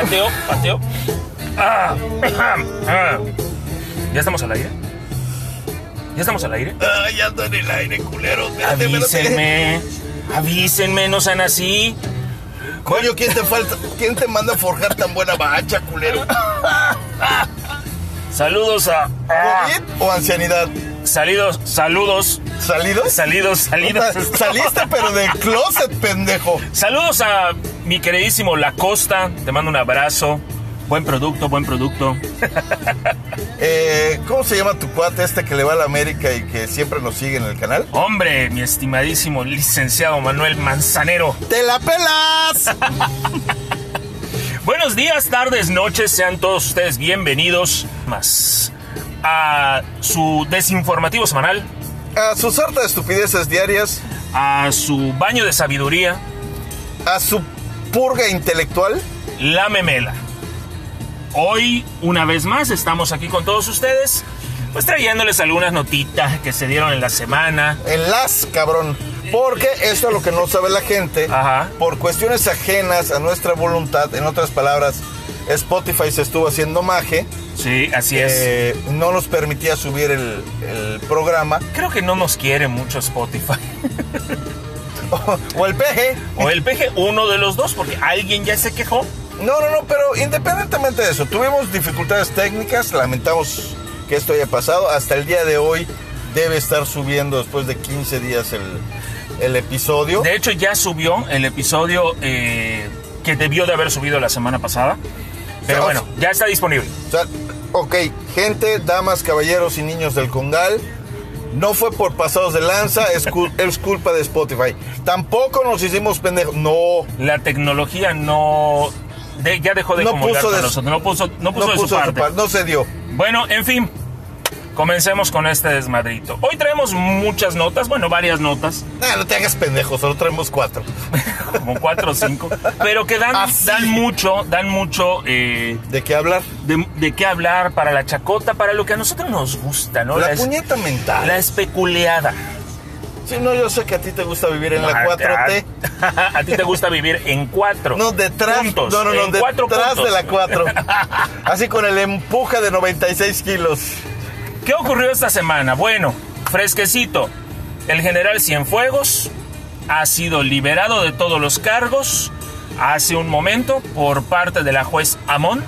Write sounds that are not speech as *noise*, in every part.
Pateo, pateo, pateo. Ah, ah. ¿Ya estamos al aire? ¿Ya estamos al aire? Ay, ando en el aire, culero. Avísenme. Avísenme, no sean así. Coño, ¿quién te falta? ¿Quién te manda a forjar tan buena bacha, culero? Saludos a. ah, ¿COVID o ancianidad? salidos, saludos. ¿Salidos? Salidos, salidos. Saliste, pero del closet, pendejo. Saludos a mi queridísimo La Costa. Te mando un abrazo. Buen producto, buen producto. *laughs* Eh, ¿Cómo se llama tu cuate este que le va a la América y que siempre nos sigue en el canal? Hombre, mi estimadísimo licenciado Manuel Manzanero. ¡Te la pelas! *laughs* Buenos días, tardes, noches, sean todos ustedes bienvenidos más a su desinformativo semanal, A su sarta de estupideces diarias, a su baño de sabiduría, a su purga intelectual. la memela. Hoy, una vez más, estamos aquí con todos ustedes, pues trayéndoles algunas notitas que se dieron en la semana. En las, cabrón. Porque esto es lo que no sabe la gente. Ajá. Por cuestiones ajenas a nuestra voluntad, en otras palabras, Spotify se estuvo haciendo maje. Sí, así es. eh, no nos permitía subir el, el programa. Creo que no nos quiere mucho Spotify. *laughs* *laughs* o el peje. O el PG, uno de los dos, porque alguien ya se quejó. No, no, no, pero independientemente de eso, tuvimos dificultades técnicas, lamentamos que esto haya pasado. Hasta el día de hoy debe estar subiendo después de 15 días el, el episodio. De hecho, ya subió el episodio eh, que debió de haber subido la semana pasada. Pero O- bueno, ya está disponible. O sea, ok, gente, damas, caballeros y niños del Congal, no fue por pasados de lanza, es, cul- *laughs* es culpa de Spotify. Tampoco nos hicimos pendejos, no. La tecnología no... de- ya dejó de No puso de- nosotros. No puso, no puso no de puso su parte. par- no se dio. Bueno, en fin. Comencemos con este desmadrito. Hoy traemos muchas notas, bueno, varias notas, Nah, no te hagas pendejo, solo traemos cuatro. *laughs* como cuatro o cinco, pero que dan, Así. dan mucho, dan mucho eh, ¿De qué hablar? de, de qué hablar para la chacota, para lo que a nosotros nos gusta, ¿no? La puñeta mental. la especuleada. Sí, no, yo sé que a ti te gusta vivir en la Ah, 4T. A, a ti te gusta vivir en cuatro. No, detrás. puntos, no, no, no, detrás de la 4. *laughs* Así con el empuje de 96 kilos. ¿Qué ocurrió esta semana? Bueno, fresquecito. El general Cienfuegos ha sido liberado de todos los cargos hace un momento por parte de la juez Amon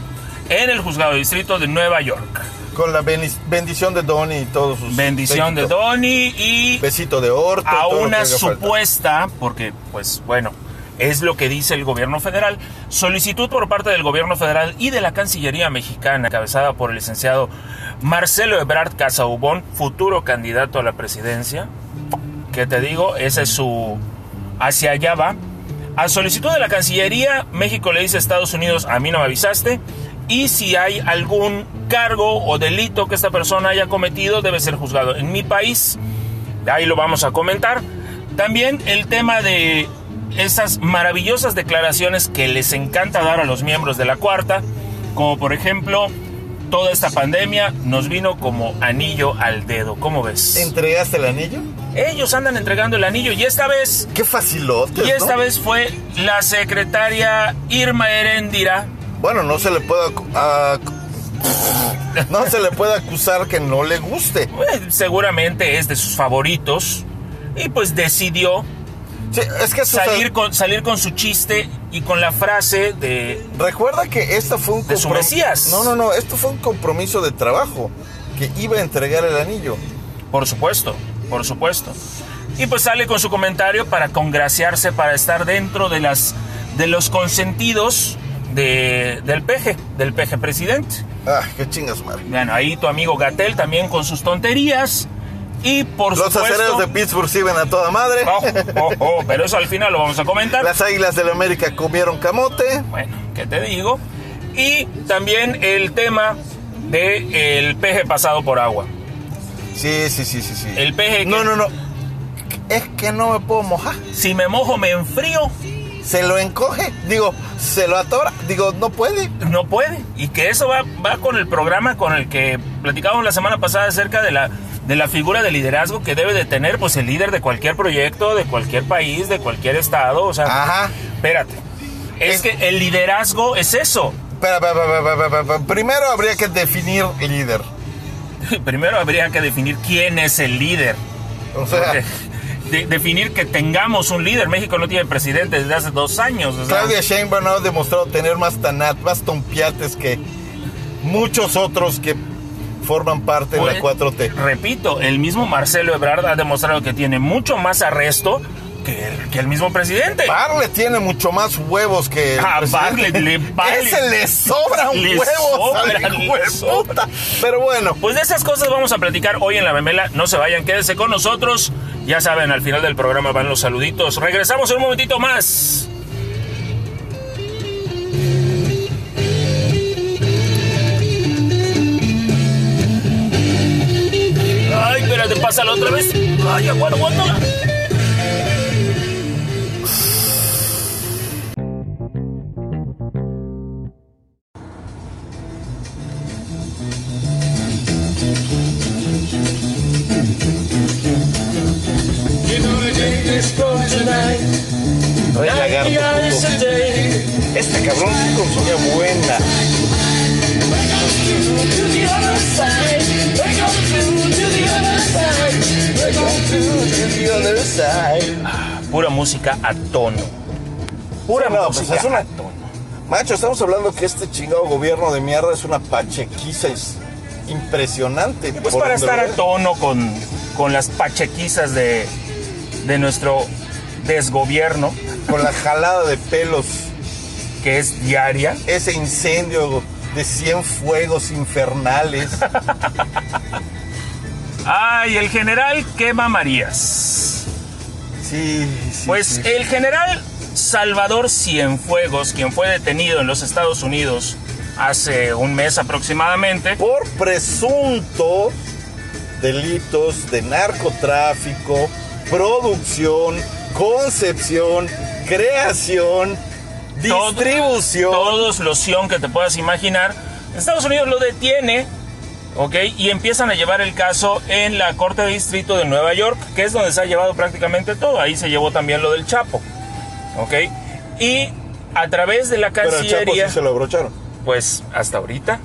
en el juzgado de distrito de Nueva York. Con la bendición de Donnie y todos sus. Bendición de. Donnie y Besito de orto. a una falta. supuesta, porque pues bueno, es lo que dice el gobierno federal, solicitud por parte del gobierno federal y de la Cancillería mexicana, encabezada por el licenciado Marcelo Ebrard Casaubon, futuro candidato a la presidencia, que te digo, ese es su... hacia allá va. A solicitud de la Cancillería, México le dice a Estados Unidos, a mí no me avisaste, y si hay algún cargo o delito que esta persona haya cometido, debe ser juzgado en mi país. Ahí lo vamos a comentar. También el tema de esas maravillosas declaraciones que les encanta dar a los miembros de la cuarta, como por ejemplo, toda esta pandemia nos vino como anillo al dedo. ¿Cómo ves? ¿Entregaste el anillo? Ellos andan entregando el anillo y esta vez, Qué facilote. y esta vez fue la secretaria Irma Heréndira. Bueno, no se le puede. no se le puede acusar que no le guste. *laughs* eh, seguramente es de sus favoritos y pues decidió Sí, es que salir con, salir con su chiste y con la frase de Recuerda que esto fue un De su comprom- Mesías. No, no, no. Esto fue un compromiso de trabajo. Que iba a entregar el anillo. Por supuesto, por supuesto. Y pues sale con su comentario para congraciarse, para estar dentro de las de los consentidos de, del peje, del peje presidente. Ah, qué chingas, madre. Bueno, ahí tu amigo Gatel también con sus tonterías. Y por Los supuesto. acereros de Pittsburgh sirven a toda madre. Oh, oh, oh, pero eso al final lo vamos a comentar. Las águilas de la América comieron camote. Bueno, ¿qué te digo? Y también el tema de el peje pasado por agua. Sí, sí, sí, sí, sí. El peje que- No, no, no. Es que no me puedo mojar. Si me mojo me enfrío. Se lo encoge. Digo, se lo atora. Digo, no puede. No puede. Y que eso va, va con el programa con el que platicábamos la semana pasada acerca de la, de la figura de liderazgo que debe de tener pues el líder de cualquier proyecto, de cualquier país, de cualquier estado. O sea, Ajá. espérate. Es que el liderazgo es eso. Espera. Primero habría que definir líder. *laughs* Primero habría que definir quién es el líder. O sea, de- definir que tengamos un líder. México no tiene presidente desde hace dos años. o sea, Claudia Sheinbaum ha demostrado tener más tanat, más tompiates que muchos otros que forman parte de la pues, 4T. Repito, el mismo Marcelo Ebrard ha demostrado que tiene mucho más arresto que el, que el mismo presidente. Barle tiene mucho más huevos que. el Ah, le. *laughs* Ese de sobran. puta. Pero bueno, Pues de esas cosas vamos a platicar hoy en la memela. No se vayan, quédense con nosotros. Ya saben, al final del programa van los saluditos. Regresamos en un momentito más. Ay, espérate, pásala otra vez. Ay, aguanta, aguántala. Música a tono. Pura Sí, no, pues es una- a tono. Macho, estamos hablando que este chingado gobierno de mierda es una pachequiza es impresionante. Pues para estar a tono con, con las pachequizas de, de nuestro desgobierno, Con la jalada de pelos, que es diaria. ese incendio de 100 fuegos infernales. *laughs* Ay, el general quema Marías. Sí, sí. Pues sí. el general Salvador Cienfuegos, quien fue detenido en los Estados Unidos hace un mes aproximadamente, por presuntos delitos de narcotráfico, producción, concepción, creación, todo- distribución. todos los Sion que te puedas imaginar, Estados Unidos lo detiene, ¿ok? Y empiezan a llevar el caso en la Corte de Distrito de Nueva York, que es donde se ha llevado prácticamente todo. Ahí se llevó también lo del Chapo, ¿ok? Y a través de la Pero el Chapo Cancillería, sí se lo abrocharon. pues hasta ahorita,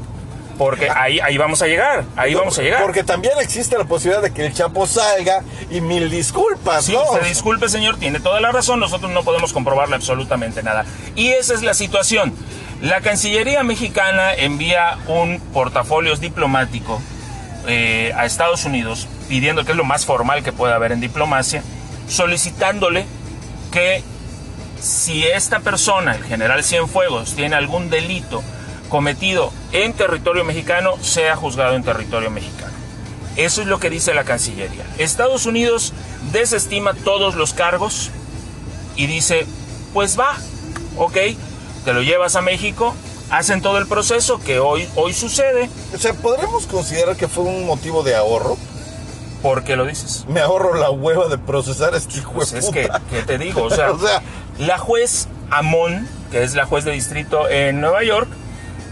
porque ahí, ahí vamos a llegar, ahí vamos a llegar. Porque también existe la posibilidad de que el Chapo salga y mil disculpas, Sí, ¿no? se disculpe, señor, tiene toda la razón. Nosotros no podemos comprobarle absolutamente nada. Y esa es la situación. La Cancillería mexicana envía un portafolios diplomático eh, a Estados Unidos, pidiendo, que es lo más formal que puede haber en diplomacia, solicitándole que si esta persona, el general Cienfuegos, tiene algún delito cometido en territorio mexicano, sea juzgado en territorio mexicano. Eso es lo que dice la Cancillería. Estados Unidos desestima todos los cargos y dice, pues va, ok, te lo llevas a México, hacen todo el proceso que hoy, hoy sucede. O sea, ¿podremos considerar que fue un motivo de ahorro? ¿Por qué lo dices? Me ahorro la hueva de procesar a este hijo Pues es que. ¿qué te digo? O *laughs* sea, O sea, la juez Amón, que es la juez de distrito en Nueva York,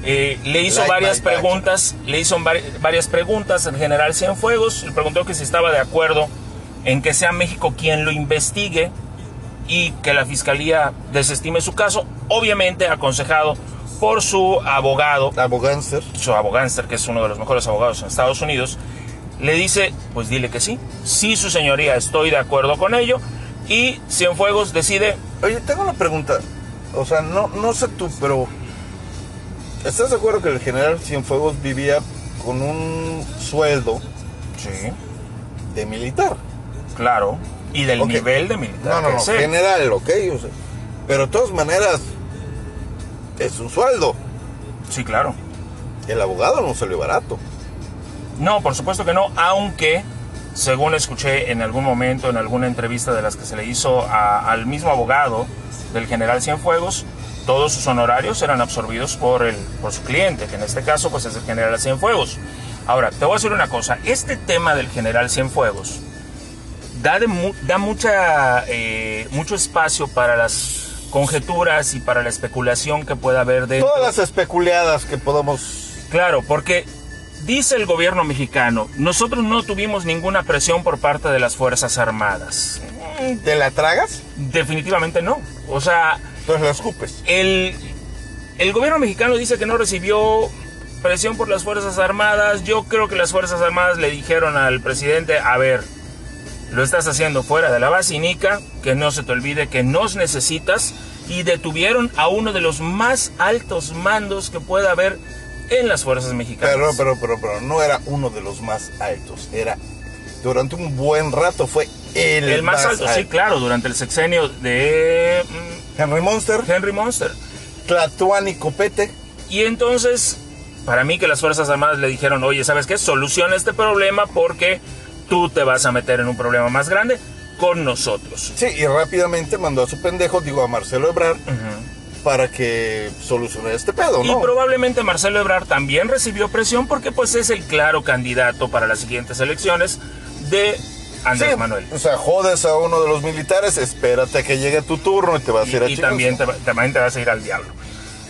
eh, le hizo Like varias my back. preguntas, le hizo vari- varias preguntas al general Cienfuegos, le preguntó que si estaba de acuerdo en que sea México quien lo investigue y que la fiscalía desestime su caso, obviamente aconsejado por su abogado, abogánster. su abogánster, que es uno de los mejores abogados en Estados Unidos, le dice, pues dile que sí, sí su señoría, estoy de acuerdo con ello, y Cienfuegos decide, Oye, tengo una pregunta. O sea, no, no sé tú, pero ¿estás de acuerdo que el general Cienfuegos vivía con un sueldo sí, de militar? claro, y del Ok. nivel de militar. No, no, no, sea. general, ok. o sea, pero de todas maneras, es un sueldo. Sí, claro. El abogado no salió barato. No, por supuesto que no, aunque, según escuché en algún momento, en alguna entrevista de las que se le hizo a- al mismo abogado del general Cienfuegos, todos sus honorarios eran absorbidos por, el, por su cliente, que en este caso pues es el general Cienfuegos. Ahora, te voy a decir una cosa, este tema del general Cienfuegos da, de da mucha, eh, mucho espacio para las conjeturas y para la especulación que pueda haber dentro. Todas las especuleadas que podamos... Claro, porque dice el gobierno mexicano, nosotros no tuvimos ninguna presión por parte de las Fuerzas Armadas. ¿Te la tragas? Definitivamente no. O sea, Entonces la escupes. El, el gobierno mexicano dice que no recibió presión por las Fuerzas Armadas. Yo creo que las Fuerzas Armadas le dijeron al presidente, a ver, lo estás haciendo fuera de la basinica, que no se te olvide que nos necesitas, y detuvieron a uno de los más altos mandos que pueda haber en las Fuerzas Mexicanas. Pero, pero, pero, pero, no era uno de los más altos, era durante un buen rato fue el, el más, alto, sí, claro, durante el sexenio de mm, Henry Monster. Henry Monster. Tlatuani Copete. Y entonces, para mí que las Fuerzas Armadas le dijeron, oye, ¿sabes qué? Soluciona este problema porque tú te vas a meter en un problema más grande con nosotros. Sí, y rápidamente mandó a su pendejo, digo, a Marcelo Ebrard, para que solucione este pedo, ¿no? Y probablemente Marcelo Ebrard también recibió presión porque pues es el claro candidato para las siguientes elecciones de Andrés Manuel. O sea, jodes a uno de los militares, espérate que llegue tu turno y te vas a ir a Y también te, también te vas a ir al diablo.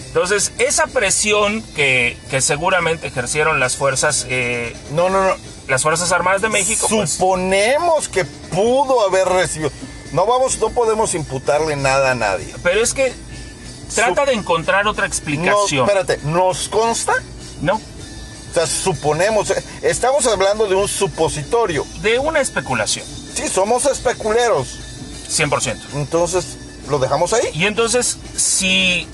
Entonces, esa presión que, que seguramente ejercieron las fuerzas... Eh, no, no, no. Las Fuerzas Armadas de México. Pues Suponemos que pudo haber recibido... No vamos, no podemos imputarle nada a nadie. Pero es que trata de encontrar otra explicación. No, espérate, ¿nos consta? No. O sea, suponemos, estamos hablando de un supositorio. De una especulación. Sí, somos especuleros. 100%. Entonces, ¿lo dejamos ahí? Y entonces, si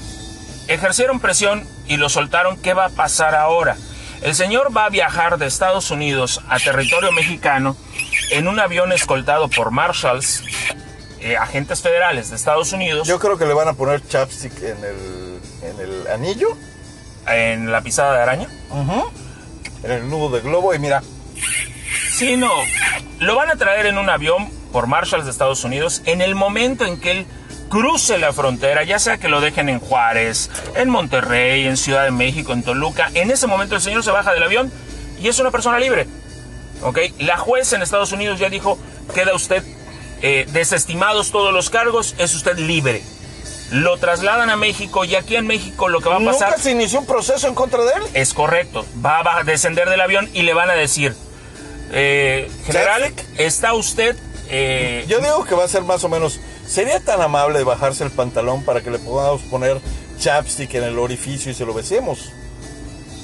ejercieron presión y lo soltaron, ¿qué va a pasar ahora? El señor va a viajar de Estados Unidos a territorio mexicano en un avión escoltado por marshals, eh, agentes federales de Estados Unidos. Yo creo que le van a poner chapstick en el, en el anillo. En la pisada de araña. En el nudo de globo y mira. Sí, no. Lo van a traer en un avión por marshals de Estados Unidos en el momento en que él cruce la frontera, ya sea que lo dejen en Juárez, en Monterrey, en Ciudad de México, en Toluca, en ese momento el señor se baja del avión y es una persona libre. ¿Ok? La jueza en Estados Unidos ya dijo, queda usted eh, desestimados todos los cargos, es usted libre. Lo trasladan a México y aquí en México lo que va a pasar... ¿Nunca se inició un proceso en contra de él? Es correcto. Va a descender del avión y le van a decir, eh, general, está usted... Eh, Yo digo que va a ser más o menos ¿Sería tan amable de bajarse el pantalón para que le podamos poner chapstick en el orificio y se lo besemos?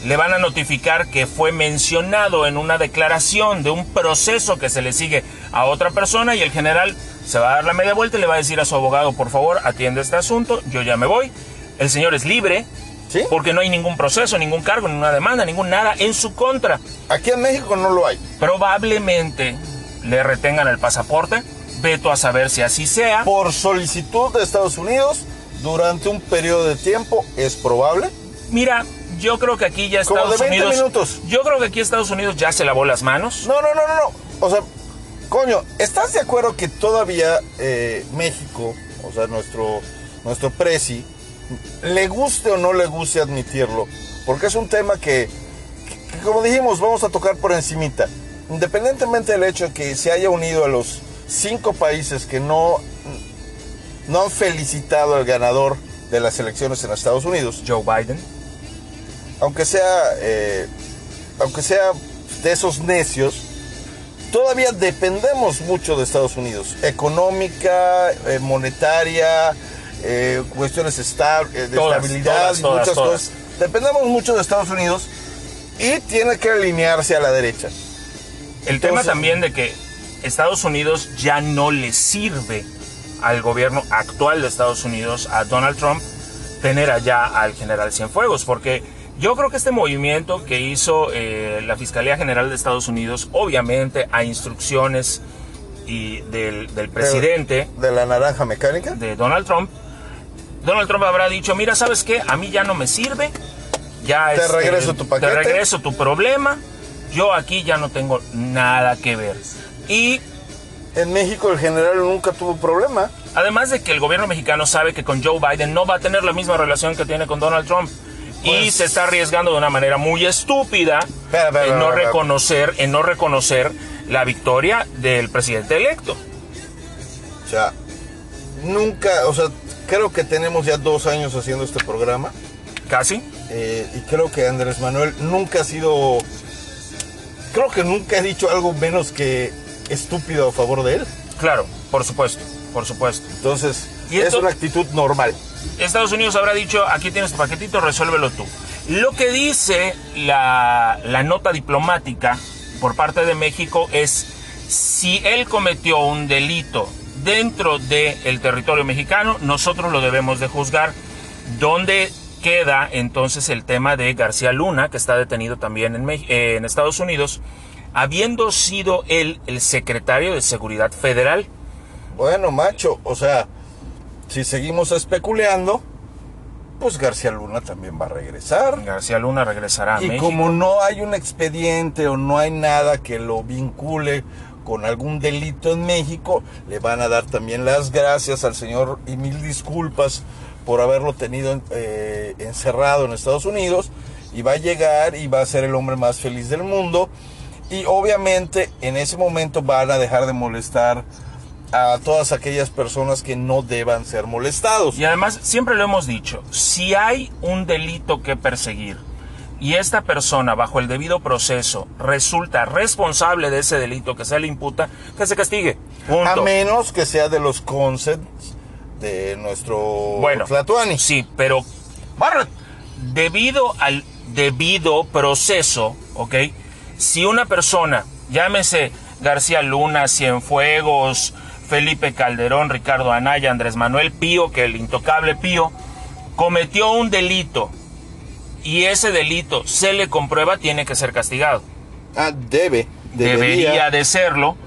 Le van a notificar que fue mencionado en una declaración de un proceso que se le sigue a otra persona y el general se va a dar la media vuelta y le va a decir a su abogado, por favor, atiende este asunto, yo ya me voy. El señor es libre, ¿Sí? porque no hay ningún proceso, ningún cargo, ninguna demanda, ningún nada en su contra. Aquí en México no lo hay. Probablemente le retengan el pasaporte, veto a saber si así sea. Por solicitud de Estados Unidos, durante un periodo de tiempo, ¿es probable? Mira, yo creo que aquí ya Estados Como de 20 Unidos. minutos. Yo creo que aquí Estados Unidos ya se lavó las manos. No, no, no, no, no. O sea, coño, ¿estás de acuerdo que todavía eh, México, o sea, nuestro, nuestro presi, le guste o no le guste admitirlo? Porque es un tema que, que, como dijimos, vamos a tocar por encimita. Independientemente del hecho de que se haya unido a los cinco países que no, no han felicitado al ganador de las elecciones en Estados Unidos. Joe Biden. Aunque sea, eh, aunque sea de esos necios, todavía dependemos mucho de Estados Unidos. Económica, eh, monetaria, eh, cuestiones esta de Todas, estabilidad todas, y muchas todas. cosas. Dependemos mucho de Estados Unidos y tiene que alinearse a la derecha. El tema también de que Estados Unidos ya no le sirve al gobierno actual de Estados Unidos, a Donald Trump, tener allá al general Cienfuegos, porque yo creo que este movimiento que hizo eh, la Fiscalía General de Estados Unidos, obviamente a instrucciones y del, del presidente, De la naranja mecánica. de Donald Trump, Donald Trump habrá dicho, mira, ¿sabes qué? A mí ya no me sirve, ya Te este, regreso tu paquete. Te regreso tu problema, yo aquí ya no tengo nada que ver. Y En México el general nunca tuvo problema. además de que el gobierno mexicano sabe que con Joe Biden no va a tener la misma relación que tiene con Donald Trump. y Pues- se está arriesgando de una manera muy estúpida en no reconocer, en no reconocer la victoria del presidente electo. O sea, nunca, o sea, creo que tenemos ya dos años haciendo este programa. Casi. eh, y creo que Andrés Manuel nunca ha sido. Creo que nunca ha dicho algo menos que estúpido a favor de él. Claro, por supuesto, por supuesto. Entonces, Y es una actitud normal. Estados Unidos habrá dicho, aquí tienes tu paquetito, resuélvelo tú. Lo que dice la, la nota diplomática por parte de México es si él cometió un delito dentro del territorio mexicano, nosotros lo debemos de juzgar. ¿Dónde queda entonces el tema de García Luna, que está detenido también en, en Estados Unidos, habiendo sido él el secretario de Seguridad Federal? Bueno, macho, o sea, si seguimos especulando, pues García Luna también va a regresar. García Luna regresará a y como no hay un expediente o no hay nada que lo vincule con algún delito en México, le van a dar también las gracias al señor y mil disculpas por haberlo tenido eh, encerrado en Estados Unidos y va a llegar y va a ser el hombre más feliz del mundo y obviamente en ese momento van a dejar de molestar a todas aquellas personas que no deban ser molestados. Y además, siempre lo hemos dicho, si hay un delito que perseguir y esta persona bajo el debido proceso resulta responsable de ese delito que se le imputa, que se castigue. A menos que sea de los consents de nuestro bueno, Sí, pero debido al debido proceso, ¿ok? Si una persona, llámese García Luna, Cienfuegos, Felipe Calderón, Ricardo Anaya, Andrés Manuel Pío, que el intocable Pío cometió un delito y ese delito se le comprueba, tiene que ser castigado. Ah, debe. Debería, de serlo.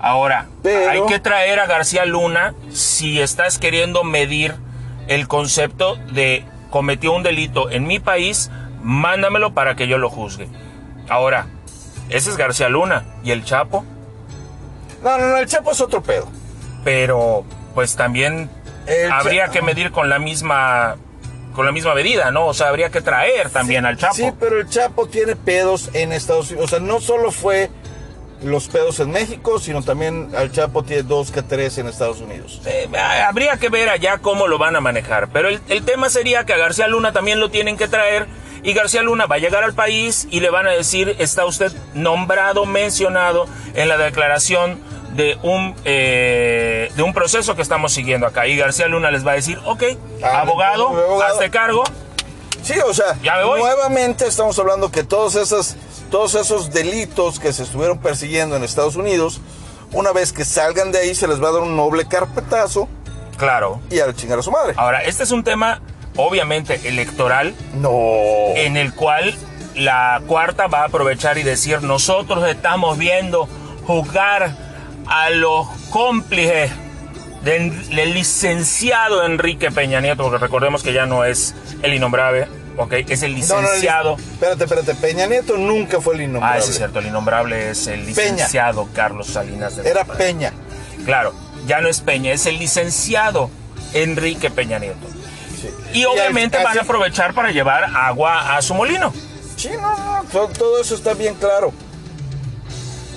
Ahora, hay que traer a García Luna si estás queriendo medir el concepto de cometió un delito en mi país, mándamelo para que yo lo juzgue. Ahora, ese es García Luna. ¿Y el Chapo? No, no, no, el Chapo es otro pedo pero pues también habría que medir con la misma con la misma medida, ¿no? O sea, habría que traer también al Chapo. Sí, pero el Chapo tiene pedos en Estados Unidos. O sea, no solo fue los pedos en México, sino también al Chapo tiene dos que tres en Estados Unidos. Eh, habría que ver allá cómo lo van a manejar. Pero el, el tema sería que a García Luna también lo tienen que traer. Y García Luna va a llegar al país y le van a decir, está usted nombrado, mencionado en la declaración de un, eh, de un proceso que estamos siguiendo acá. Y García Luna les va a decir, ok, ah, abogado, hazte cargo. Sí, o sea, nuevamente estamos hablando que todos esos, todos esos delitos que se estuvieron persiguiendo en Estados Unidos, una vez que salgan de ahí se les va a dar un noble carpetazo. Claro. Y a chingar a su madre. Ahora, este es un tema obviamente electoral. No. En el cual la cuarta va a aprovechar y decir, nosotros estamos viendo juzgar a los cómplices del, licenciado Enrique Peña Nieto, porque recordemos que ya no es el innombrable, ok, es el licenciado. espérate, espérate, Peña Nieto nunca fue el innombrable. Ah, sí, es cierto, el innombrable es el licenciado Carlos Salinas de Era Peña. Claro, ya no es Peña, es el licenciado Enrique Peña Nieto. Y obviamente van a aprovechar para llevar agua a su molino. Sí, no, no, todo, todo eso está bien claro.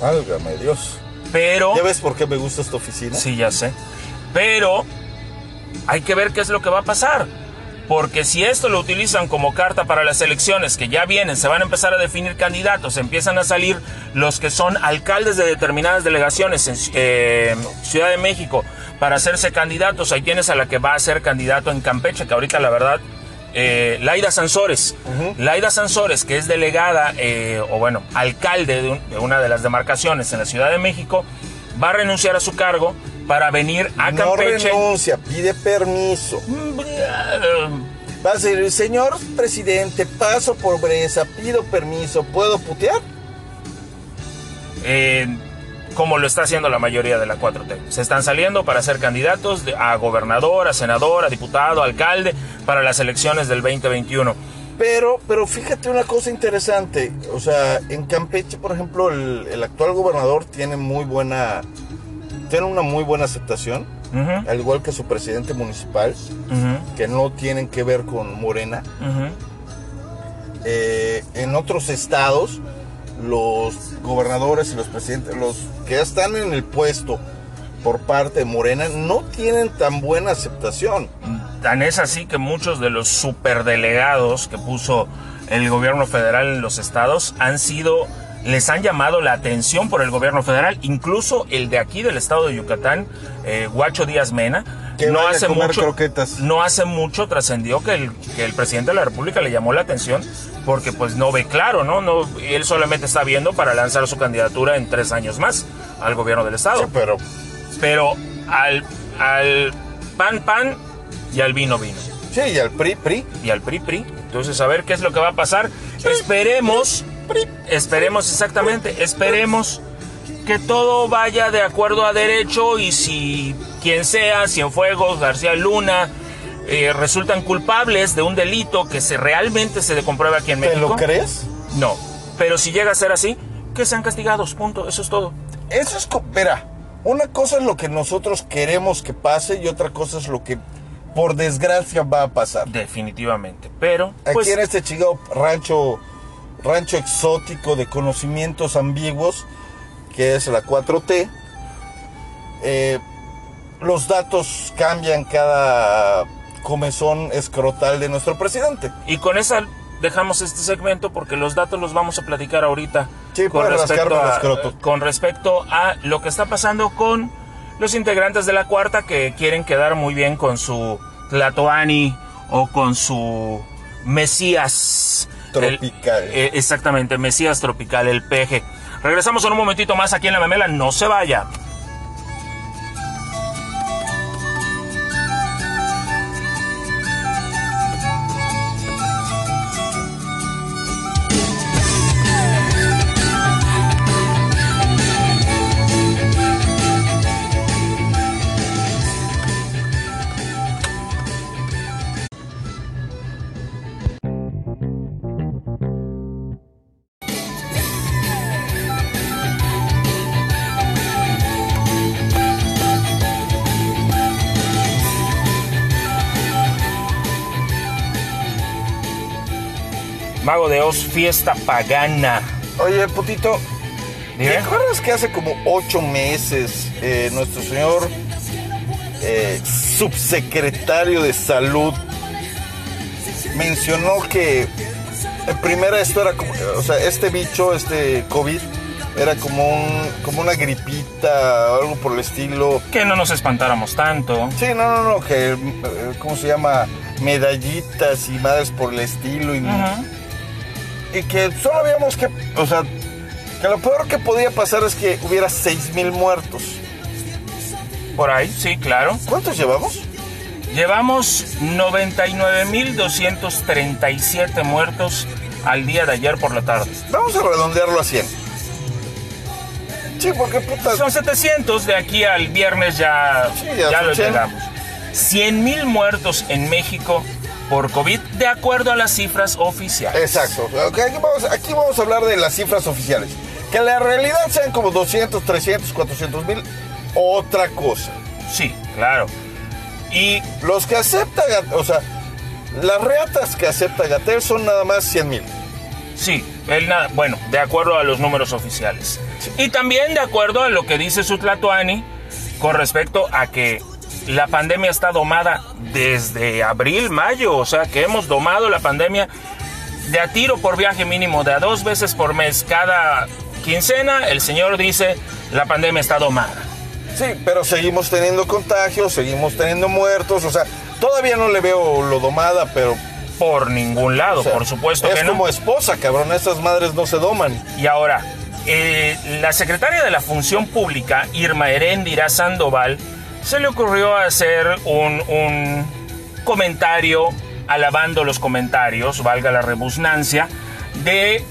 Válgame Dios. Pero. ¿Ya ves por qué me gusta esta oficina? Sí, ya sé. Pero hay que ver qué es lo que va a pasar. Porque si esto lo utilizan como carta para las elecciones que ya vienen, se van a empezar a definir candidatos, empiezan a salir los que son alcaldes de determinadas delegaciones en eh, Ciudad de México para hacerse candidatos. Ahí tienes a la que va a ser candidato en Campeche, que ahorita la verdad eh, Laida Sansores. Laida Sansores, que es delegada, eh, o bueno, alcalde de, una de las demarcaciones en la Ciudad de México, va a renunciar a su cargo para venir a Campeche. No renuncia, pide permiso. Va a decir, señor presidente, paso pobreza, pido permiso, ¿puedo putear? Eh, como lo está haciendo la mayoría de la 4T. Se están saliendo para ser candidatos a gobernador, a senador, a diputado, a alcalde para las elecciones del 2021. Pero, pero fíjate una cosa interesante, o sea, en Campeche, por ejemplo, el, actual gobernador tiene muy buena, tiene una muy buena aceptación, al igual que su presidente municipal, que no tienen que ver con Morena. Eh, en otros estados, los gobernadores y los presidentes, los que ya están en el puesto por parte de Morena, no tienen tan buena aceptación. Tan es así que muchos de los superdelegados que puso el gobierno federal en los estados han sido, les han llamado la atención por el gobierno federal, incluso el de aquí del estado de Yucatán, eh, Guacho Díaz Mena, Que no hace mucho, croquetas. no hace mucho trascendió que el, que el presidente de la República le llamó la atención porque pues no ve claro, ¿no? no él solamente está viendo para lanzar su candidatura en tres años más al gobierno del estado. Sí, pero Pero al, al pan pan y al vino vino sí, y al PRI, PRI. y al PRI PRI. Entonces a ver qué es lo que va a pasar. Esperemos, esperemos exactamente, esperemos que todo vaya de acuerdo a derecho y si quien sea, Cienfuegos, García Luna, eh, resultan culpables de un delito que se realmente se comprueba aquí en ¿Te México. lo crees? No, pero si llega a ser así, que sean castigados, punto, eso es todo. Eso es, verá, una cosa es lo que nosotros queremos que pase y otra cosa es lo que por desgracia va a pasar. Definitivamente, pero Aquí pues en este chingado rancho, rancho exótico de conocimientos ambiguos, que es la 4T, eh, los datos cambian cada comezón escrotal de nuestro presidente. Y con esa dejamos este segmento porque los datos los vamos a platicar ahorita Sí, con, respecto a, con respecto a lo que está pasando con los integrantes de la cuarta que quieren quedar muy bien con su Tlatoani o con su Mesías el- Tropical. eh, exactamente, Mesías tropical, el peje. Regresamos en un momentito más aquí en la memela, no se vaya. Mago de Oz, fiesta pagana. Oye, putito. ¿te acuerdas que hace como ocho meses eh, nuestro señor eh, subsecretario de salud mencionó que en primera esto era como, o sea, este bicho, este COVID, era como un, como una gripita o algo por el estilo. Que no nos espantáramos tanto. Sí, no, no, no, que, eh, ¿cómo se llama? Medallitas y madres por el estilo. Y. y que solo habíamos que, o sea, que lo peor que podía pasar es que hubiera 6 mil muertos. Por ahí, sí, claro. ¿Cuántos llevamos? Llevamos 99.237 muertos al día de ayer por la tarde. Vamos a redondearlo a 100. Sí, porque puta. Son 700, de aquí al viernes ya, Sí, ya ya son lo 100. llegamos. 100.000 muertos en México por COVID, de acuerdo a las cifras oficiales. Exacto. Aquí, vamos, aquí vamos a hablar de las cifras oficiales. Que la realidad sean como 200, 300, 400 mil, otra cosa. Sí, claro. Y Los que acepta, o sea, las reatas que acepta Gatel son nada más 100 mil. sí, él na- bueno, de acuerdo a los números oficiales. Y también de acuerdo a lo que dice Sutlatoani con respecto a que la pandemia está domada desde abril, mayo, o sea que hemos domado la pandemia de a tiro por viaje mínimo, de a dos veces por mes cada quincena, el señor dice la pandemia está domada. Sí, pero seguimos teniendo contagios, seguimos teniendo muertos, o sea, todavía no le veo lo domada, pero Por ningún lado, o sea, por supuesto es que no. como esposa, cabrón, esas madres no se doman. Y ahora, eh, la secretaria de la Función Pública, Irma Heréndira Sandoval, se le ocurrió hacer un, un comentario, alabando los comentarios, valga la rebusnancia, de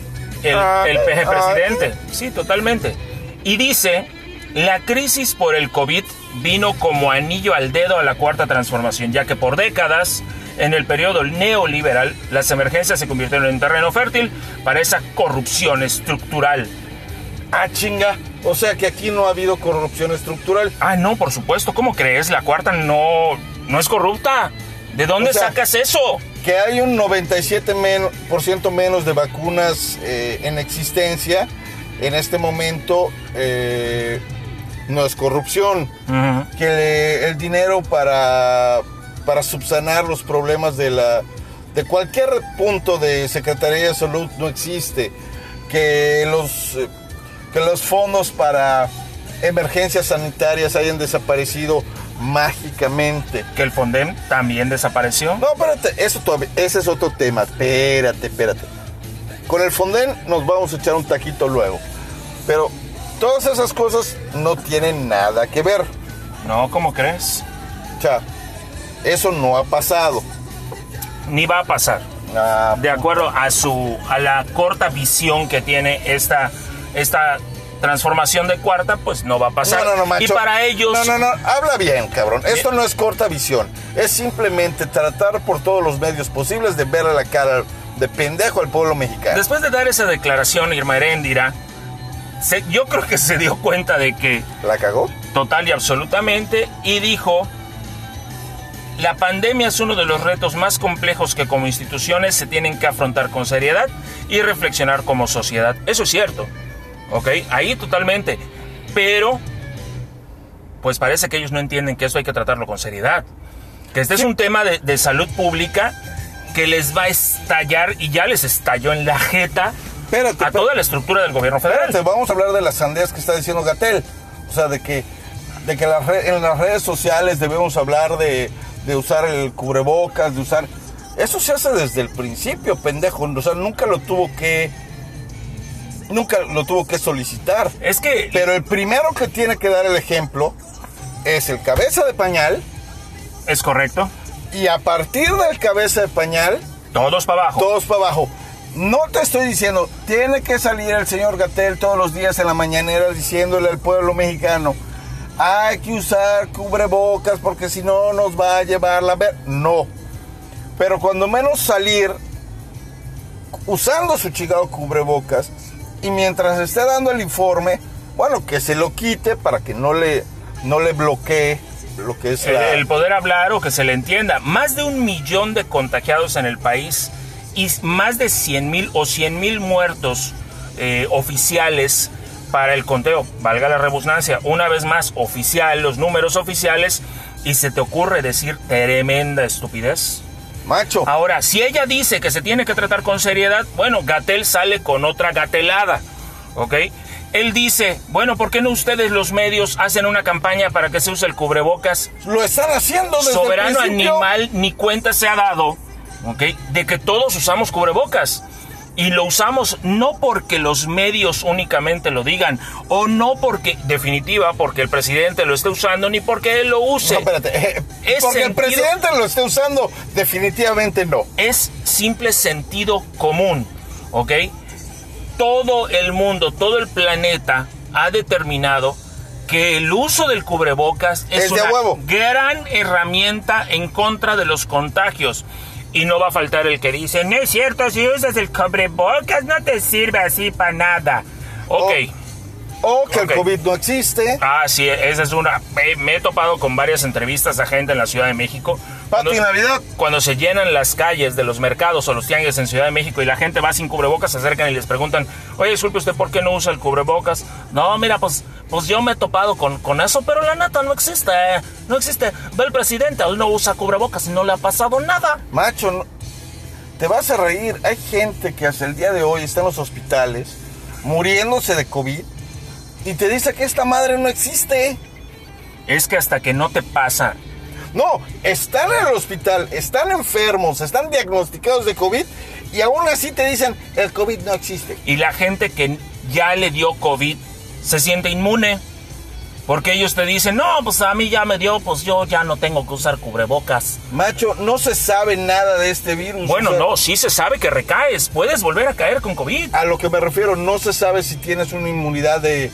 el, Ah, el ah, presidente. Sí, totalmente. Y dice, la crisis por el COVID vino como anillo al dedo a la cuarta transformación, ya que por décadas, en el periodo neoliberal, las emergencias se convirtieron en terreno fértil para esa corrupción estructural. Ah, chinga. O sea que aquí no ha habido corrupción estructural. Ah, no, por supuesto, ¿cómo crees? La cuarta no, no es corrupta. ¿De dónde O sea, sacas eso? Que hay un 97% men- por ciento menos de vacunas eh, en existencia. En este momento eh, no es corrupción. Que el dinero para, para subsanar los problemas de la de cualquier punto de Secretaría de Salud no existe, que los eh, que los fondos para emergencias sanitarias hayan desaparecido mágicamente. Que el Fondem también desapareció. No, espérate, eso todavía, ese es otro tema. Espérate, espérate. Con el Fonden nos vamos a echar un taquito luego. Pero todas esas cosas no tienen nada que ver. No, ¿cómo crees? O sea, eso no ha pasado. Ni va a pasar. Ah, De acuerdo a su a la corta visión que tiene esta esta transformación de cuarta, pues no va a pasar. No, no, no, macho. y para ellos No, no, no, habla bien, cabrón. Esto no es corta visión. Es simplemente tratar por todos los medios posibles de ver a la cara de pendejo al pueblo mexicano. después de dar esa declaración Irma Heréndira, se- yo creo que se dio cuenta de que ¿La cagó? total y absolutamente y dijo la pandemia es uno de los retos más complejos que como instituciones se tienen que afrontar con seriedad y reflexionar como sociedad. Eso es cierto, ¿ok? Ahí totalmente. Pero, pues parece que ellos no entienden que eso hay que tratarlo con seriedad. Que este es un tema de, de salud pública que les va a estallar y ya les estalló en la jeta Espérate, a toda la estructura del gobierno federal. Espérate, vamos a hablar de las sandeas que está diciendo Gatel. O sea, de que, de que en las redes sociales debemos hablar de, de usar el cubrebocas, de usar... Eso se hace desde el principio, pendejo. O sea, nunca lo tuvo que... Nunca lo tuvo que solicitar. Es que Pero el primero que tiene que dar el ejemplo es el cabeza de pañal. es correcto. Y a partir del cabeza de pañal, Todos para abajo. todos para abajo. No te estoy diciendo, tiene que salir el señor Gatel todos los días en la mañanera diciéndole al pueblo mexicano, hay que usar cubrebocas porque si no nos va a llevar la ver. No. Pero cuando menos salir usando su chingado cubrebocas y mientras esté dando el informe, bueno, que se lo quite para que no le, no le bloquee lo que es el, la... el poder hablar o que se le entienda. Más de un millón de contagiados en el país y más de 100 mil o 100 mil muertos eh, oficiales para el conteo. Valga la redundancia, una vez más oficial, los números oficiales, y se te ocurre decir tremenda estupidez. Macho. Ahora, si ella dice que se tiene que tratar con seriedad, bueno, Gatel sale con otra gatelada, ¿ok? Él dice, bueno, ¿por qué no ustedes los medios hacen una campaña para que se use el cubrebocas? Lo están haciendo desde Soberano el principio. animal ni cuenta se ha dado, ¿ok? De que todos usamos cubrebocas. Y lo usamos no porque los medios únicamente lo digan, o no porque, definitiva, porque el presidente lo esté usando, ni porque él lo use. No, espérate. Es Porque el presidente lo esté usando, definitivamente no. es simple sentido común, ¿ok? Todo el mundo, todo el planeta ha determinado que el uso del cubrebocas es, Es una gran herramienta en contra de los contagios. Y no va a faltar el que dice, no es cierto, si usas el cubrebocas no te sirve así para nada. Ok. O que el COVID no existe. Ah, sí, esa es una. Me, he topado con varias entrevistas a gente en la Ciudad de México. Pati Cuando- Navidad. cuando se llenan las calles de los mercados o los tianguis en Ciudad de México y la gente va sin cubrebocas, se acercan y les preguntan, oye, disculpe usted, ¿por qué no usa el cubrebocas? No, mira, pues, pues yo me he topado con, con eso, pero la neta no existe, no existe. Ve el presidente, él no usa cubrebocas y no le ha pasado nada. Macho, no- te vas a reír. Hay gente que hasta el día de hoy está en los hospitales muriéndose de COVID y te dice que esta madre no existe. Es que hasta que no te pasa, No, están en el hospital, están enfermos, están diagnosticados de COVID y aún así te dicen el COVID no existe. y la gente que ya le dio COVID se siente inmune. Porque ellos te dicen, no, pues a mí ya me dio, pues yo ya no tengo que usar cubrebocas. Macho, no se sabe nada de este virus. Bueno, o sea, no, sí se sabe que recaes. Puedes volver a caer con COVID. A lo que me refiero, no se sabe si tienes una inmunidad de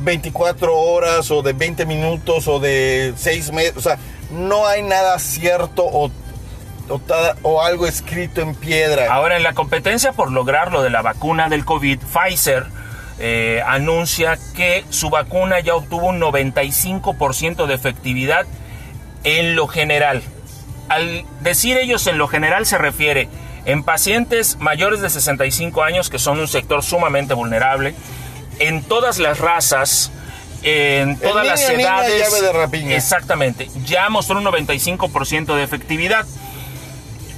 24 horas o de 20 minutos o de 6 meses. O sea, no hay nada cierto o, o, algo escrito en piedra. Ahora, en la competencia por lograr lo de la vacuna del COVID, Pfizer eh, anuncia que su vacuna ya obtuvo un 95% de efectividad en lo general. Al decir ellos en lo general se refiere en pacientes mayores de 65 años, que son un sector sumamente vulnerable, en todas las razas, en todas las niña, edades. llave de rapiña. Exactamente, ya mostró un 95% de efectividad.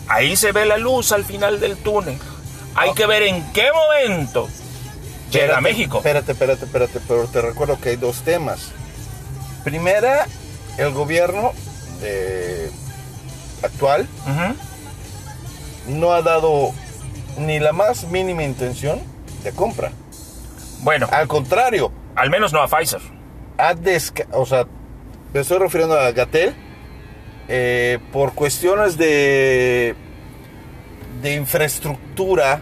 Ahí se ve la luz al final del túnel. Hay que ver en qué momento llega a México. Espérate, espérate, espérate, pero te recuerdo que hay dos temas. Primera, el gobierno eh, actual no ha dado ni la más mínima intención de compra. Bueno, Al contrario, al menos no a Pfizer. ha o sea, me estoy refiriendo a Gatel eh, por cuestiones de de infraestructura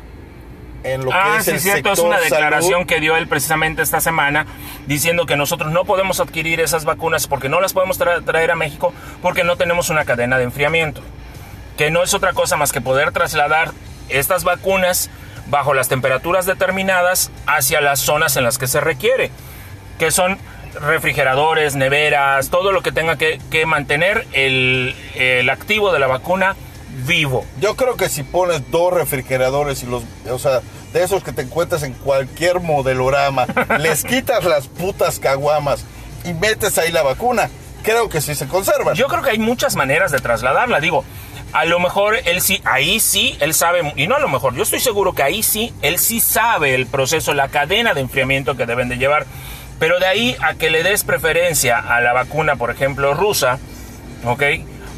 en lo que Ah, es sí, el cierto, es sector una declaración salud. que dio él precisamente esta semana diciendo que nosotros no podemos adquirir esas vacunas porque no las podemos tra- traer a México porque no tenemos una cadena de enfriamiento. Que no es otra cosa más que poder trasladar estas vacunas bajo las temperaturas determinadas hacia las zonas en las que se requiere, que son refrigeradores, neveras, todo lo que tenga que, que mantener el, el activo de la vacuna vivo. Yo creo que si pones dos refrigeradores y los, o sea, de esos que te encuentras en cualquier modelorama, *laughs* les quitas las putas caguamas y metes ahí la vacuna, creo que sí se conservan. Yo creo que hay muchas maneras de trasladarla, digo. A lo mejor él sí, ahí sí, él sabe, y no a lo mejor, yo estoy seguro que ahí sí, él sí sabe el proceso, la cadena de enfriamiento que deben de llevar. Pero de ahí a que le des preferencia a la vacuna, por ejemplo, rusa, ¿ok?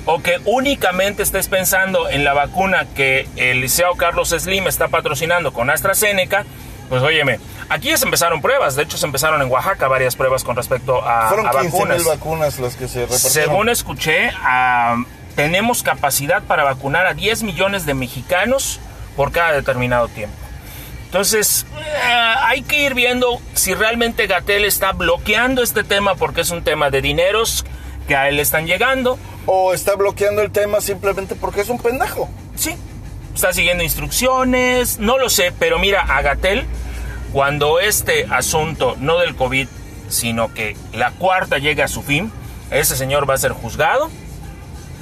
O que únicamente estés pensando en la vacuna que el Liceo Carlos Slim está patrocinando con AstraZeneca, pues óyeme, aquí ya se empezaron pruebas, de hecho se empezaron en Oaxaca varias pruebas con respecto a, Fueron a 15 vacunas. mil vacunas las que se repartieron. Según escuché, ah, tenemos capacidad para vacunar a 10 millones de mexicanos por cada determinado tiempo. Entonces, eh, hay que ir viendo si realmente Gatel está bloqueando este tema porque es un tema de dineros que a él le están llegando. O está bloqueando el tema simplemente porque es un pendejo. Sí, está siguiendo instrucciones, no lo sé, pero mira, a Gatel, cuando este asunto, no del COVID, sino que la cuarta llegue a su fin, ese señor va a ser juzgado,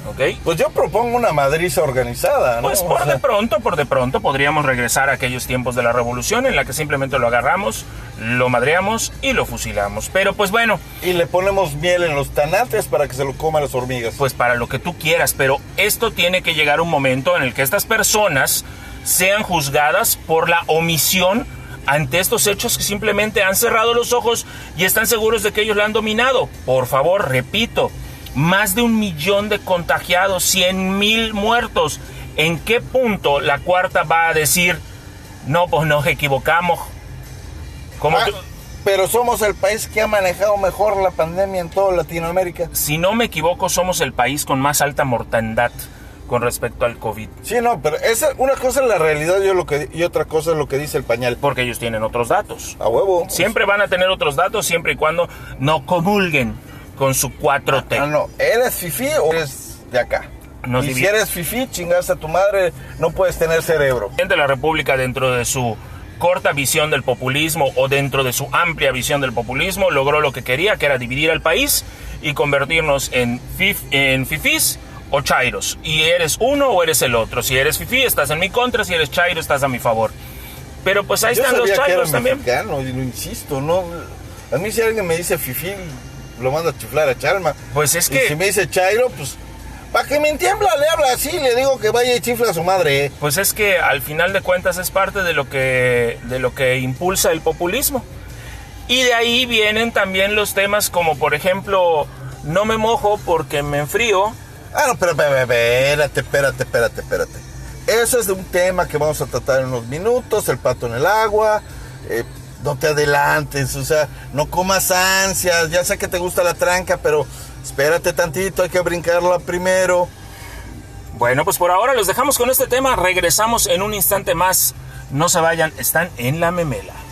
¿ok? Pues yo propongo una madriza organizada, ¿no? Pues O por sea, de pronto, por de pronto podríamos regresar a aquellos tiempos de la revolución en la que simplemente lo agarramos, lo madreamos y lo fusilamos. Pero pues bueno, y le ponemos miel en los tanates para que se lo coman las hormigas. pues para lo que tú quieras, pero esto tiene que llegar un momento en el que estas personas sean juzgadas por la omisión ante estos hechos que simplemente han cerrado los ojos y están seguros de que ellos la han dominado. Por favor, repito, más de un millón de contagiados, 100 mil muertos. ¿En qué punto la cuarta va a decir, no, pues nos equivocamos? Como Ah, pero somos el país que ha manejado mejor la pandemia en toda Latinoamérica. si no me equivoco, somos el país con más alta mortandad con respecto al COVID. Sí, no, pero esa, una cosa es la realidad yo lo que, y otra cosa es lo que dice el pañal. Porque ellos tienen otros datos. A huevo. Siempre van a tener otros datos siempre y cuando no comulguen con su 4T. Ah, no, ¿eres fifí o eres de acá? Nos y si divide. eres fifí, chingaste a tu madre, no puedes tener cerebro. de la República dentro de su corta visión del populismo o dentro de su amplia visión del populismo logró lo que quería, que era dividir al país y convertirnos en, fif, en fifís o chairos. Y eres uno o eres el otro. Si eres fifí, estás en mi contra, si eres chairo, estás a mi favor. Pero pues ahí Yo están los sabía que era chairos también. mexicano y lo insisto, no. A mí si alguien me dice fifí, lo mando a chiflar a Chalma. Pues es Y que... si me dice Chairo, pues. Para que me entiembla, le habla así, le digo que vaya y chifla a su madre. ¿eh? Pues es que al final de cuentas es parte de lo que, de lo que impulsa el populismo. Y de ahí vienen también los temas como por ejemplo, no me mojo porque me enfrío. Ah, no, pero, espérate, espérate, espérate, espérate. Eso es de un tema que vamos a tratar en unos minutos, el pato en el agua. eh, no te adelantes, o sea, no comas ansias. Ya sé que te gusta la tranca, pero espérate tantito, hay que brincarla primero. Bueno, pues por ahora los dejamos con este tema. Regresamos en un instante más. No se vayan, están en la memela.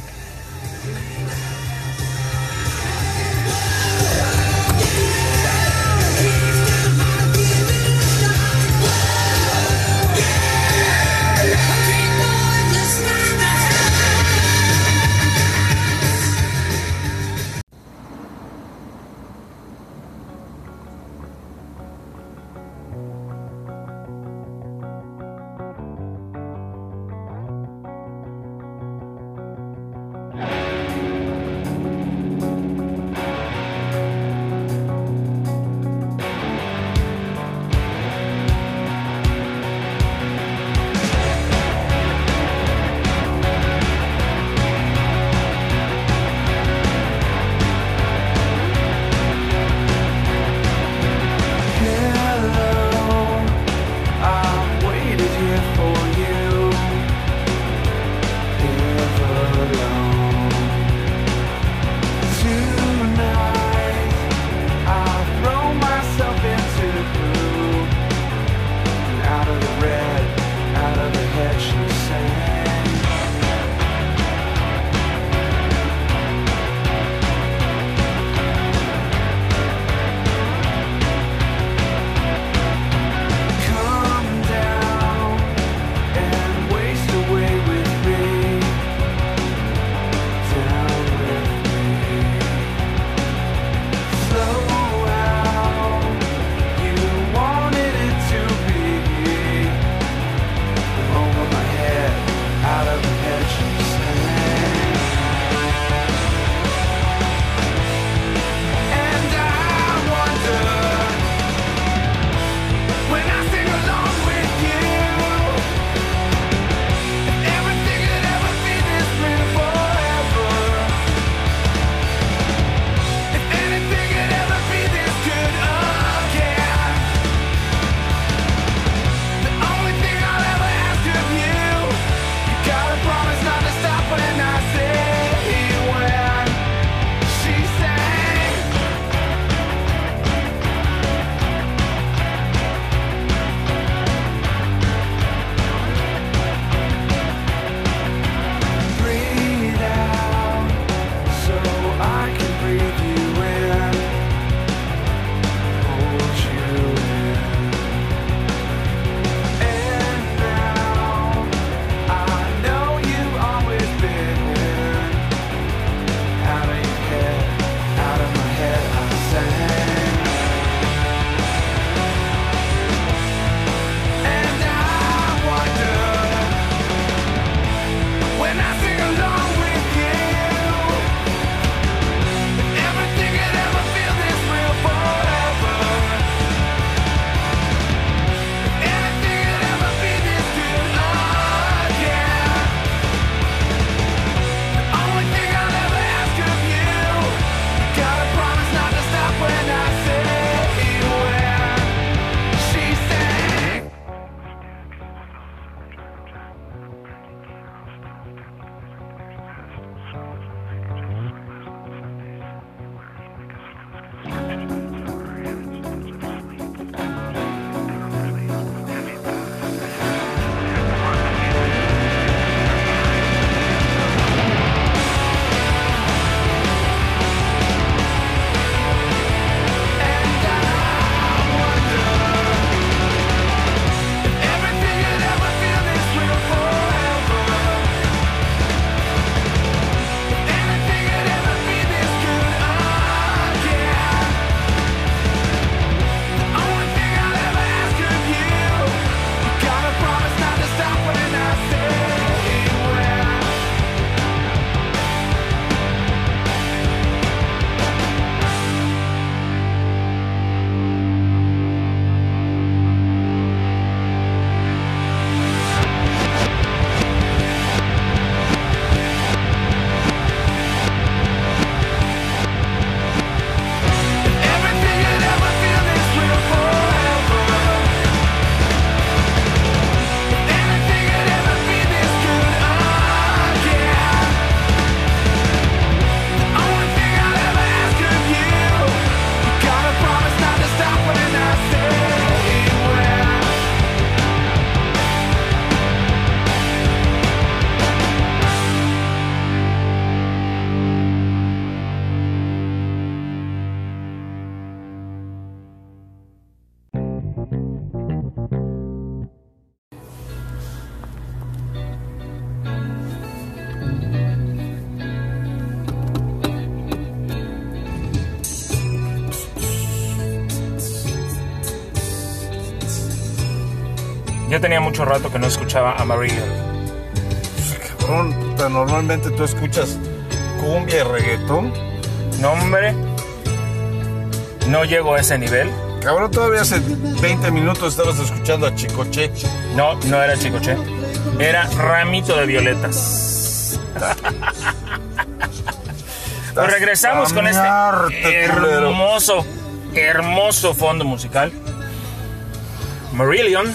Yo tenía mucho rato que no escuchaba a Marillion. Cabrón, puta, normalmente tú escuchas cumbia y reggaetón. No, hombre. No llego a ese nivel. Cabrón, todavía hace 20 minutos estabas escuchando a Chicoche. No, no era Chicoche. Era Ramito de Violetas. *laughs* Pues regresamos con este hermoso, hermoso fondo musical. Marillion,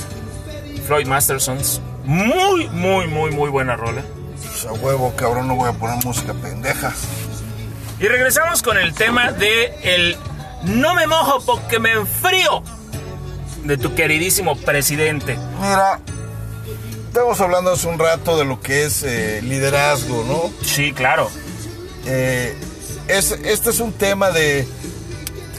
Floyd Mastersons. Muy, muy, muy, muy buena rola. Pues a huevo, cabrón, no voy a poner música pendeja. Y regresamos con el tema de el No me mojo porque me enfrío de tu queridísimo presidente. Mira, estamos hablando hace un rato de lo que es eh, liderazgo, ¿no? Sí, claro. Eh, es, este es un tema de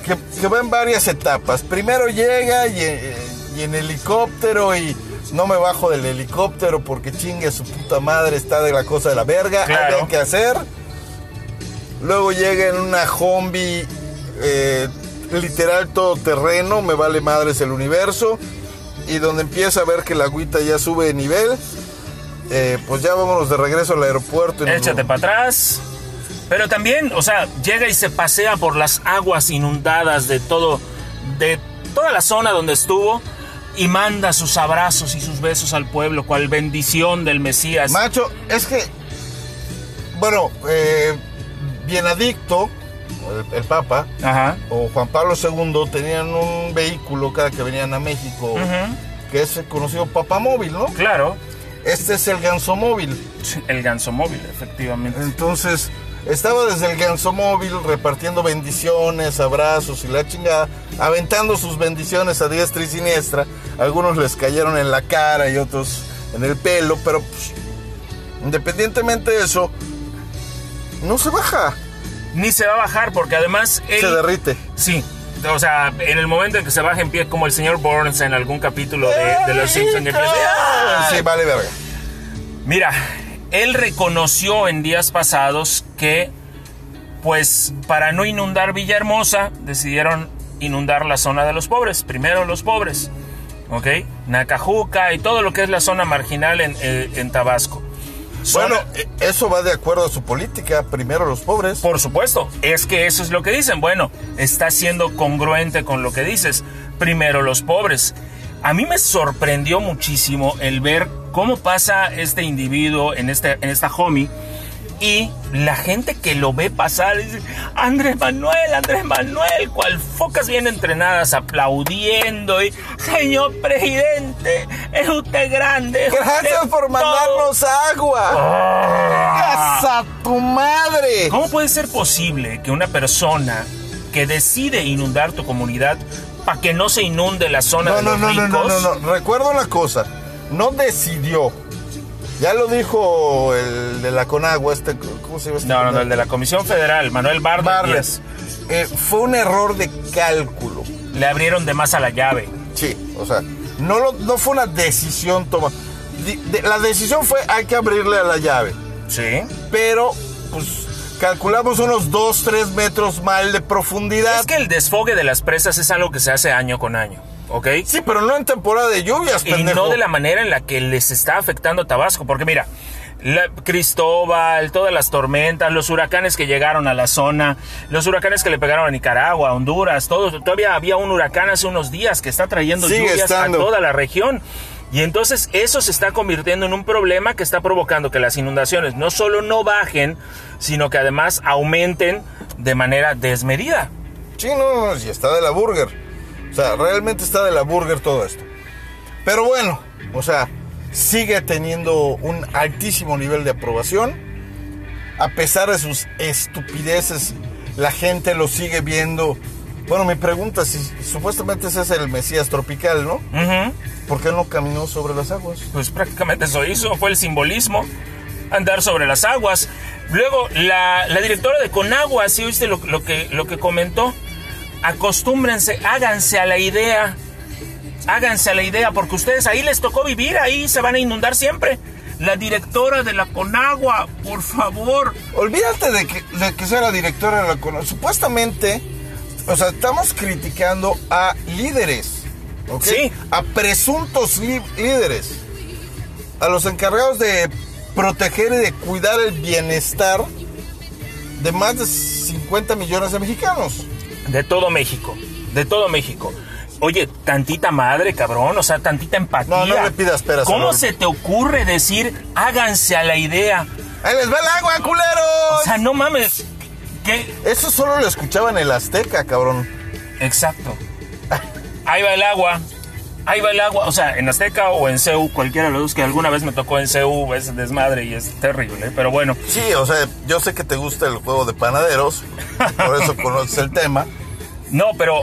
que, que va en varias etapas. Primero llega y, eh, y en helicóptero y no me bajo del helicóptero porque chingue su puta madre, está de la cosa de la verga, Claro. hay que hacer. Luego llega en una zombie eh, literal todo terreno, me vale madres el universo. Y donde empieza a ver que la agüita ya sube de nivel, eh, pues ya vámonos de regreso al aeropuerto. y nos- Échate para atrás. Pero también, o sea, llega y se pasea por las aguas inundadas de todo, de toda la zona donde estuvo y manda sus abrazos y sus besos al pueblo, cual bendición del Mesías. Macho, es que, bueno, eh, Bienadicto, el, el Papa, Ajá. o Juan Pablo II tenían un vehículo cada que venían a México, que es el conocido Papamóvil, ¿no? Claro, Este es el Gansomóvil. el ganso móvil, efectivamente. Entonces, estaba desde el Gansomóvil repartiendo bendiciones, abrazos y la chingada, aventando sus bendiciones a diestra y siniestra. Algunos les cayeron en la cara y otros en el pelo, pero pues, independientemente de eso, no se baja, Ni se va a bajar porque además él... se derrite. Sí. O sea, en el momento en que se baja en pie como el señor Burns en algún capítulo de, de Los Simpsons. Sí, vale verga. Mira, él reconoció en días pasados que, pues, para no inundar Villahermosa, decidieron inundar la zona de los pobres. Primero los pobres, ¿ok? Nacajuca y todo lo que es la zona marginal en, eh, en Tabasco. Bueno, eh, eso va de acuerdo a su política. Primero los pobres. Por supuesto, es que eso es lo que dicen. Bueno, está siendo congruente con lo que dices. Primero los pobres. A mí me sorprendió muchísimo el ver cómo pasa este individuo en, este, en esta homie y la gente que lo ve pasar dice, Andrés Manuel, Andrés Manuel, cual focas bien entrenadas aplaudiendo y, señor presidente, es usted grande. es Gracias usted por todo". mandarnos agua. Ah. ¡Casa tu madre! ¿Cómo puede ser posible que una persona que decide inundar tu comunidad para que no se inunde la zona No, de no, los no, no, ricos? no, no, no. Recuerda una cosa. No decidió. Ya lo dijo el de la Conagua, este, ¿cómo se llama este? No, no, no, el de la Comisión Federal, Manuel Barnes. Eh, fue un error de cálculo. le abrieron de más a la llave. Sí, o sea, no, lo- no fue una decisión tomada. De- la decisión fue hay que abrirle a la llave. Sí. Pero, pues, calculamos unos 2, 3 metros mal de profundidad. Es que el desfogue de las presas es algo que se hace año con año, ¿ok? Sí, pero no en temporada de lluvias, y no de la manera en la que les está afectando a Tabasco. Porque mira, la- Cristóbal, todas las tormentas, los huracanes que llegaron a la zona, los huracanes que le pegaron a Nicaragua, a Honduras, todo, todavía había un huracán hace unos días que está trayendo Sigue lluvias estando. a toda la región. Y entonces eso se está convirtiendo en un problema que está provocando que las inundaciones no solo no bajen, sino que además aumenten de manera desmedida. Sí, no, sí, está de la burger. O sea, realmente está de la burger todo esto. Pero bueno, o sea, sigue teniendo un altísimo nivel de aprobación. A pesar de sus estupideces, la gente lo sigue viendo. Bueno, mi pregunta, si supuestamente ese es el Mesías tropical, ¿no? Ujú. ¿Por qué no caminó sobre las aguas? Pues prácticamente eso hizo, fue el simbolismo, andar sobre las aguas. Luego, la, la directora de Conagua, ¿sí oíste lo, lo que, lo que comentó? Acostúmbrense, háganse a la idea, háganse a la idea, porque ustedes ahí les tocó vivir, ahí se van a inundar siempre. La directora de la Conagua, por favor. Olvídate de que, de que sea la directora de la Conagua. Supuestamente, o sea, estamos criticando a líderes. ¿ok? Sí. A presuntos lí- líderes, a los encargados de proteger y de cuidar el bienestar de más de 50 millones de mexicanos. De todo México. De todo México. Oye, tantita madre, cabrón, o sea, tantita empatía. No, no le pidas peras, ¿Cómo se te ocurre decir, háganse a la idea? ¡Ahí les va el agua, culeros! O sea, no mames. ¿Qué? Eso solo lo escuchaba en el Azteca, cabrón. Exacto. Ahí va el agua. Ahí va el agua. O sea, en Azteca o en CEU, cualquiera de los dos que alguna vez me tocó en CEU, es desmadre y es terrible. Pero bueno, Sí, o sea, yo sé que te gusta el juego de panaderos, por eso *laughs* conoces el tema. No, pero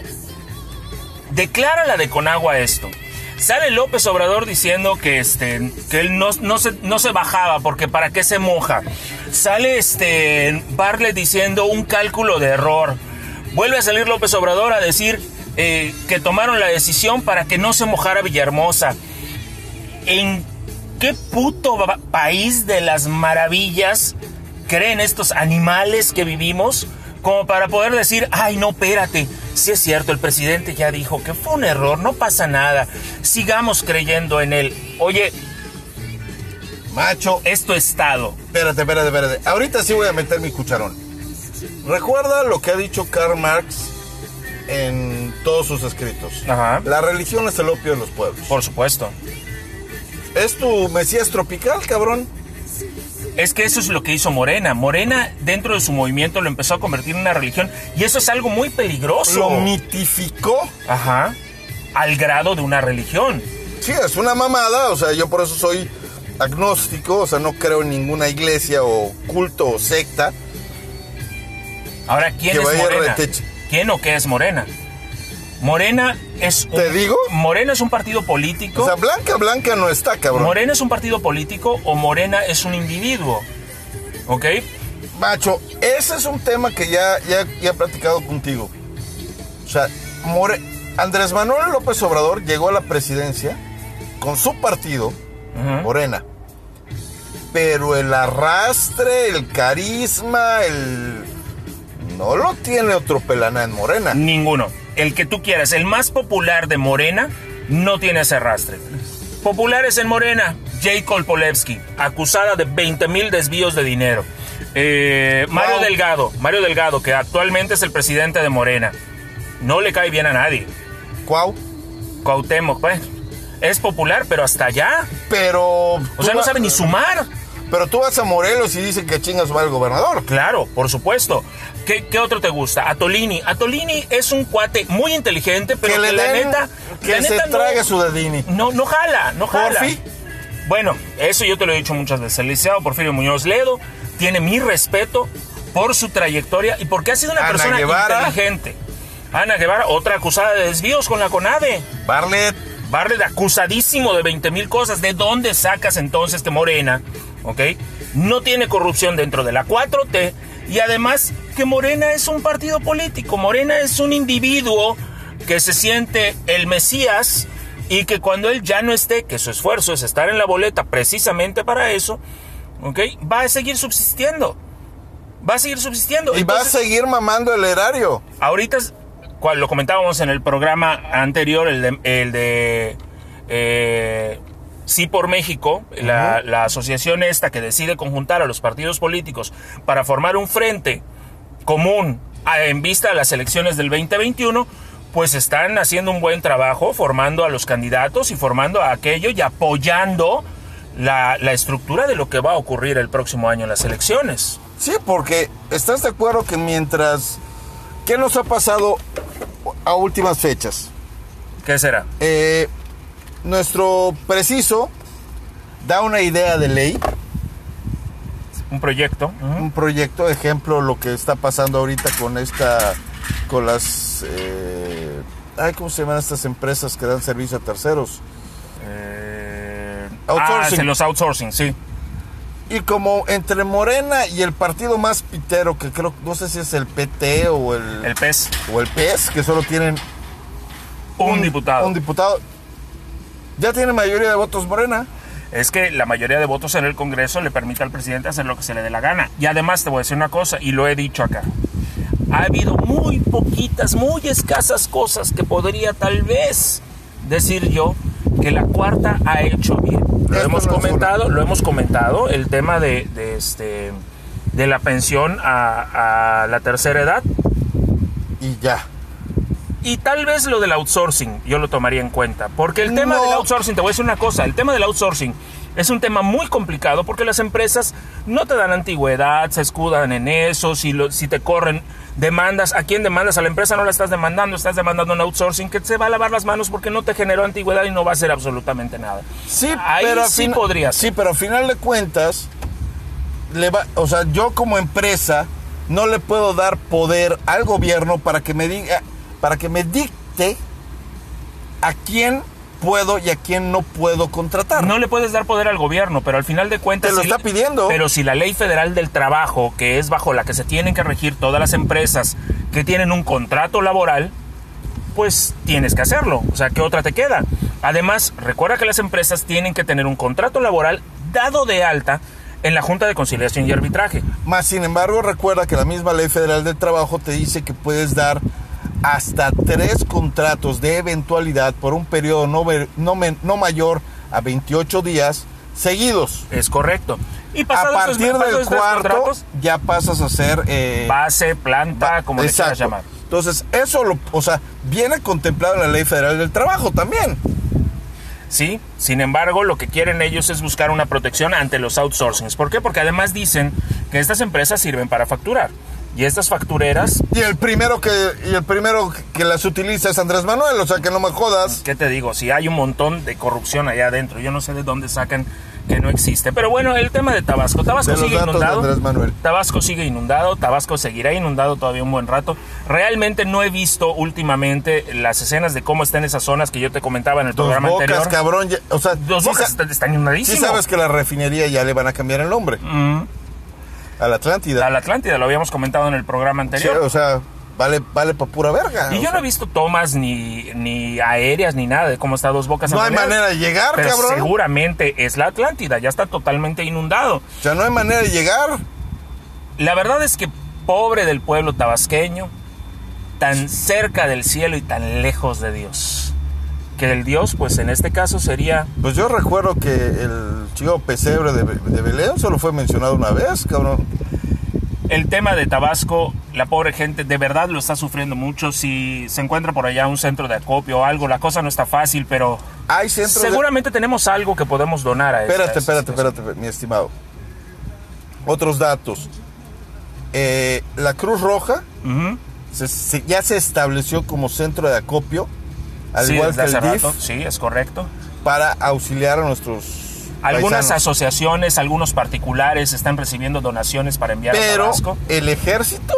declara la de Conagua esto. Sale López Obrador diciendo que este que él no, no, se, no se bajaba porque para qué se moja. Sale este Bartlett diciendo un cálculo de error. Vuelve a salir López Obrador a decir eh, que tomaron la decisión para que no se mojara Villahermosa. ¿En qué puto país de las maravillas creen estos animales que vivimos como para poder decir, ay no, espérate, si es cierto, el presidente ya dijo que fue un error, no pasa nada, sigamos creyendo en él. Oye, Macho, es tu estado. espérate, espérate, espérate. Ahorita sí voy a meter mi cucharón. Recuerda lo que ha dicho Karl Marx en todos sus escritos. Ajá. La religión es el opio de los pueblos. Por supuesto. Es tu mesías tropical, cabrón. Es que eso es lo que hizo Morena. Morena, dentro de su movimiento, lo empezó a convertir en una religión. Y eso es algo muy peligroso. Lo mitificó. Ajá. Al grado de una religión. Sí, es una mamada, o sea, yo por eso soy agnóstico, o sea, no creo en ninguna iglesia o culto o secta. Ahora, ¿quién Que es Morena? ¿Quién o qué es Morena? Morena es un, ¿Te digo? Morena es un partido político. O sea, blanca, blanca no está, cabrón. Morena es un partido político o Morena es un individuo. ¿Ok? Macho, ese es un tema que ya, ya, ya he platicado contigo. O sea, More- Andrés Manuel López Obrador llegó a la presidencia con su partido. Morena. Pero el arrastre, el carisma, el... No lo tiene otro pelana en Morena. Ninguno. El que tú quieras, el más popular de Morena, no tiene ese arrastre. Populares en Morena, J. Kolpolevsky, acusada de 20 mil desvíos de dinero. Eh, Mario Wow. Delgado, Mario Delgado, que actualmente es el presidente de Morena. No le cae bien a nadie. Cuau. Cuauhtémoc, pues. Es popular, pero hasta allá. Pero... O sea, no sabe ni sumar. Pero tú vas a Morelos y dicen que chingas va el gobernador. Claro, por supuesto. ¿Qué, qué otro te gusta? Atolini. Atolini es un cuate muy inteligente, pero que que, le la den, neta. que la se neta no- trague su dedini. No, no jala, no jala. Porfi. Bueno, eso yo te lo he dicho muchas veces. El licenciado Porfirio Muñoz Ledo tiene mi respeto por su trayectoria y porque ha sido una Ana persona Guevara. inteligente. Ana Guevara, otra acusada de desvíos con la CONADE. Barlet. Barlet acusadísimo de 20 mil cosas. ¿De dónde sacas entonces que Morena, ok? No tiene corrupción dentro de la 4T. Y además que Morena es un partido político. Morena es un individuo que se siente el Mesías y que cuando él ya no esté, que su esfuerzo es estar en la boleta precisamente para eso, ok, va a seguir subsistiendo. Va a seguir subsistiendo. Y va a seguir mamando el erario. Ahorita, cual lo comentábamos en el programa anterior, el de, el de eh, Sí por México, la, la asociación esta que decide conjuntar a los partidos políticos para formar un frente común en vista de las elecciones del 2021, pues están haciendo un buen trabajo formando a los candidatos y formando a aquello y apoyando la, la estructura de lo que va a ocurrir el próximo año en las elecciones. Sí, porque estás de acuerdo que mientras... ¿Qué nos ha pasado a últimas fechas? ¿Qué será? Eh, nuestro preciso da una idea de ley, Un proyecto. Un proyecto, ejemplo, lo que está pasando ahorita con esta, con las, eh, ay, ¿cómo se llaman estas empresas que dan servicio a terceros? Eh, Outsourcing. Ah, los outsourcing, sí. Y como entre Morena y el partido más pitero, que creo, no sé si es el PT o el, El PES. o el PES, que solo tienen Un, diputado. un diputado, ya tiene mayoría de votos Morena. Es que la mayoría de votos en el Congreso le permite al presidente hacer lo que se le dé la gana. Y además te voy a decir una cosa, y lo he dicho acá. Ha habido muy poquitas, muy escasas cosas que podría tal vez decir yo que la cuarta ha hecho bien. Lo Esto hemos comentado, lo hemos comentado, el tema de, de este de la pensión a, a la tercera edad Y ya. Y tal vez lo del outsourcing yo lo tomaría en cuenta. Porque el tema No. del outsourcing, te voy a decir una cosa, el tema del outsourcing es un tema muy complicado porque las empresas no te dan antigüedad, se escudan en eso, si, lo- si te corren demandas, ¿a quién demandas? A la empresa no la estás demandando, estás demandando un outsourcing que se va a lavar las manos porque no te generó antigüedad y no va a hacer absolutamente nada. Sí, Ahí pero sí fin- podría ser. Sí, pero al final de cuentas, le va, o sea, yo como empresa no le puedo dar poder al gobierno para que me diga, para que me dicte a quién puedo y a quién no puedo contratar. No le puedes dar poder al gobierno, pero al final de cuentas... Te lo si- está pidiendo. Pero si la ley federal del trabajo, que es bajo la que se tienen que regir todas las empresas que tienen un contrato laboral, pues tienes que hacerlo. O sea, ¿qué otra te queda? Además, recuerda que las empresas tienen que tener un contrato laboral dado de alta en la Junta de Conciliación y Arbitraje. Más sin embargo, recuerda que la misma ley federal del trabajo te dice que puedes dar hasta tres contratos de eventualidad por un periodo no, ver- no, no mayor a 28 días seguidos. Es correcto. Y A esos- partir del esos tres cuarto ya pasas a ser... eh, base, planta, va- como le quieras exacto. llamar. Entonces, eso lo, o sea, viene contemplado en la ley federal del trabajo también. Sí, sin embargo, lo que quieren ellos es buscar una protección ante los outsourcings. ¿Por qué? Porque además dicen que estas empresas sirven para facturar. Y estas factureras, Y el primero que y el primero que las utiliza es Andrés Manuel, o sea, que no me jodas. ¿qué te digo? Si hay un montón de corrupción allá adentro, yo no sé de dónde sacan que no existe. Pero bueno, el tema de Tabasco. Tabasco De sigue inundado. Andrés Manuel. Tabasco sigue inundado, Tabasco seguirá inundado todavía un buen rato. Realmente no he visto últimamente las escenas de cómo están esas zonas que yo te comentaba en el Dos programa bocas, anterior. cabrón. ya- o sea, Dos bocas están- están sí sabes que la refinería ya le van a cambiar el nombre. Mm. A la Atlántida. A la Atlántida, lo habíamos comentado en el programa Sí, anterior. o sea, vale, vale para pura verga. Y yo no he visto tomas ni, ni aéreas ni nada de cómo está Dos Bocas. en No hay manera de llegar, Pero cabrón. seguramente es la Atlántida, ya está totalmente inundado. O sea, no hay manera de llegar. La verdad es que pobre del pueblo tabasqueño, tan cerca del cielo y tan lejos de Dios. Que el Dios, pues en este caso sería... Pues yo recuerdo que el chico pesebre de, de Belén solo fue mencionado una vez, cabrón. El tema de Tabasco, la pobre gente de verdad lo está sufriendo mucho. Si se encuentra por allá un centro de acopio o algo, la cosa no está fácil, pero Hay centros de- seguramente tenemos algo que podemos donar a Espérate, esta espérate, espérate, mi estimado. Otros datos. Eh, la Cruz Roja Ujú. se- se- ya se estableció como centro de acopio, al Sí, igual que el DIF, rato, sí, es correcto. para auxiliar a nuestros Algunas paisanos. asociaciones, algunos particulares están recibiendo donaciones para enviar a Pero Tabasco. el ejército,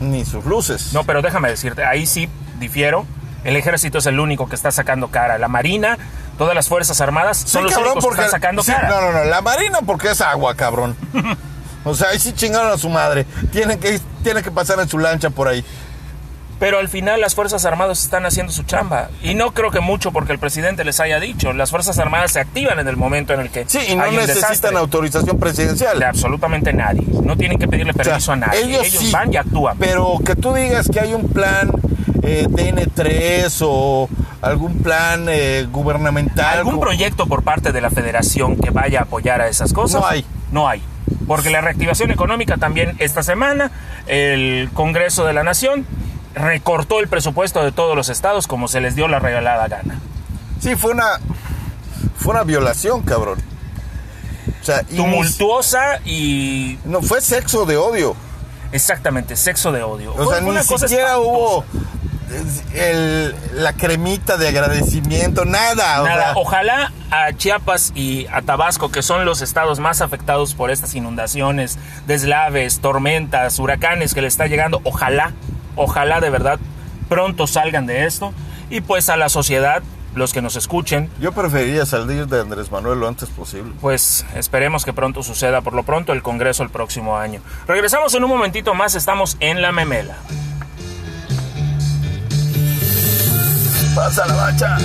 ni sus luces. No, pero déjame decirte, ahí sí difiero. El ejército es el único que está sacando cara. La marina, todas las fuerzas armadas Sí, son los cabrón, únicos que porque- están sacando sí, cara. No, no, no, la marina porque es agua, cabrón. *laughs* O sea, ahí sí chingaron a su madre. Tienen que, tienen que pasar en su lancha por ahí. Pero al final las fuerzas armadas están haciendo su chamba. Y no creo que mucho porque el presidente les haya dicho. Las fuerzas armadas se activan en el momento en el que Sí, y no hay un necesitan desastre. autorización presidencial. de absolutamente nadie. No tienen que pedirle O sea, permiso a nadie. Ellos, sí, van y actúan. Pero que tú digas que hay un plan eh, DN3 o algún plan eh, gubernamental. ¿Algún proyecto por parte de la federación que vaya a apoyar a esas cosas? No hay. No hay. Porque la reactivación económica también esta semana, el Congreso de la Nación recortó el presupuesto de todos los estados como se les dio la regalada gana. Sí, fue una. Fue una violación, cabrón. O sea, Tumultuosa y no fue sexo de odio. exactamente sexo de odio. O sea, ni siquiera hubo eh, el- la cremita de agradecimiento, nada. o Nada, sea, ojalá a Chiapas y a Tabasco, que son los estados más afectados por estas inundaciones, deslaves, tormentas, huracanes que le está llegando, ojalá, ojalá de verdad pronto salgan de esto. Y pues a la sociedad, los que nos escuchen, Yo preferiría salir de Andrés Manuel lo antes posible. pues esperemos que pronto suceda, por lo pronto el Congreso el próximo año. Regresamos en un momentito más, estamos en la memela. Pasa la bacha.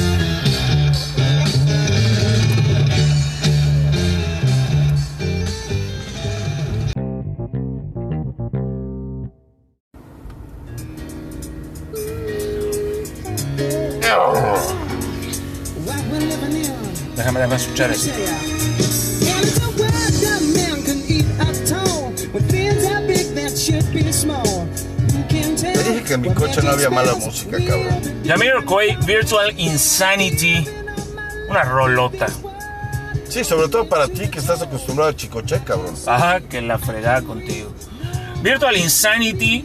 Who can tell Te dije que en mi coche no había mala música, cabrón. Jamiroquai, Virtual Insanity. Una rolota. Sí, sobre todo para ti que estás acostumbrado a chicoche, cabrón. Ajá, que la fregada contigo. Virtual Insanity.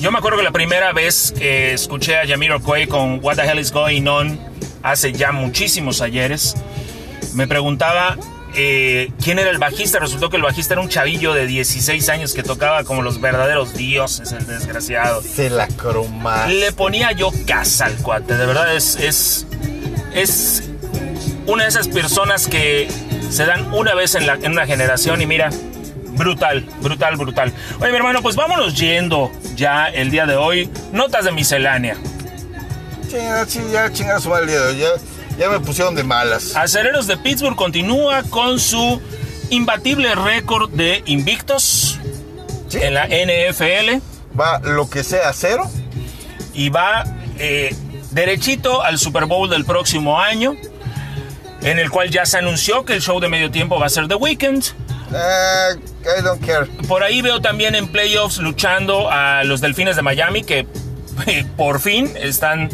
Yo me acuerdo que la primera vez que escuché a Jamiroquai con What the Hell is Going On hace ya muchísimos ayeres, me preguntaba eh, quién era el bajista. Resultó que el bajista era un chavillo de 16 años que tocaba como los verdaderos dioses, el desgraciado. Se la croma. Le ponía yo casa al cuate, de verdad es, es, es una de esas personas que se dan una vez en, la, en una generación y mira, brutal, brutal, brutal. Oye, mi hermano, pues vámonos yendo ya el día de hoy. Notas de miscelánea. Chinga, chinga, ya chinga su madre Ya, ya me pusieron de malas. Acereros de Pittsburgh continúa con su imbatible récord de invictos Sí. en la NFL Va lo que sea cero. y va eh, derechito al Super Bowl del próximo año, en el cual ya se anunció que el show de medio tiempo va a ser The Weeknd. Eh, I don't care. Por ahí veo también en playoffs luchando a los Delfines de Miami que *laughs* por fin están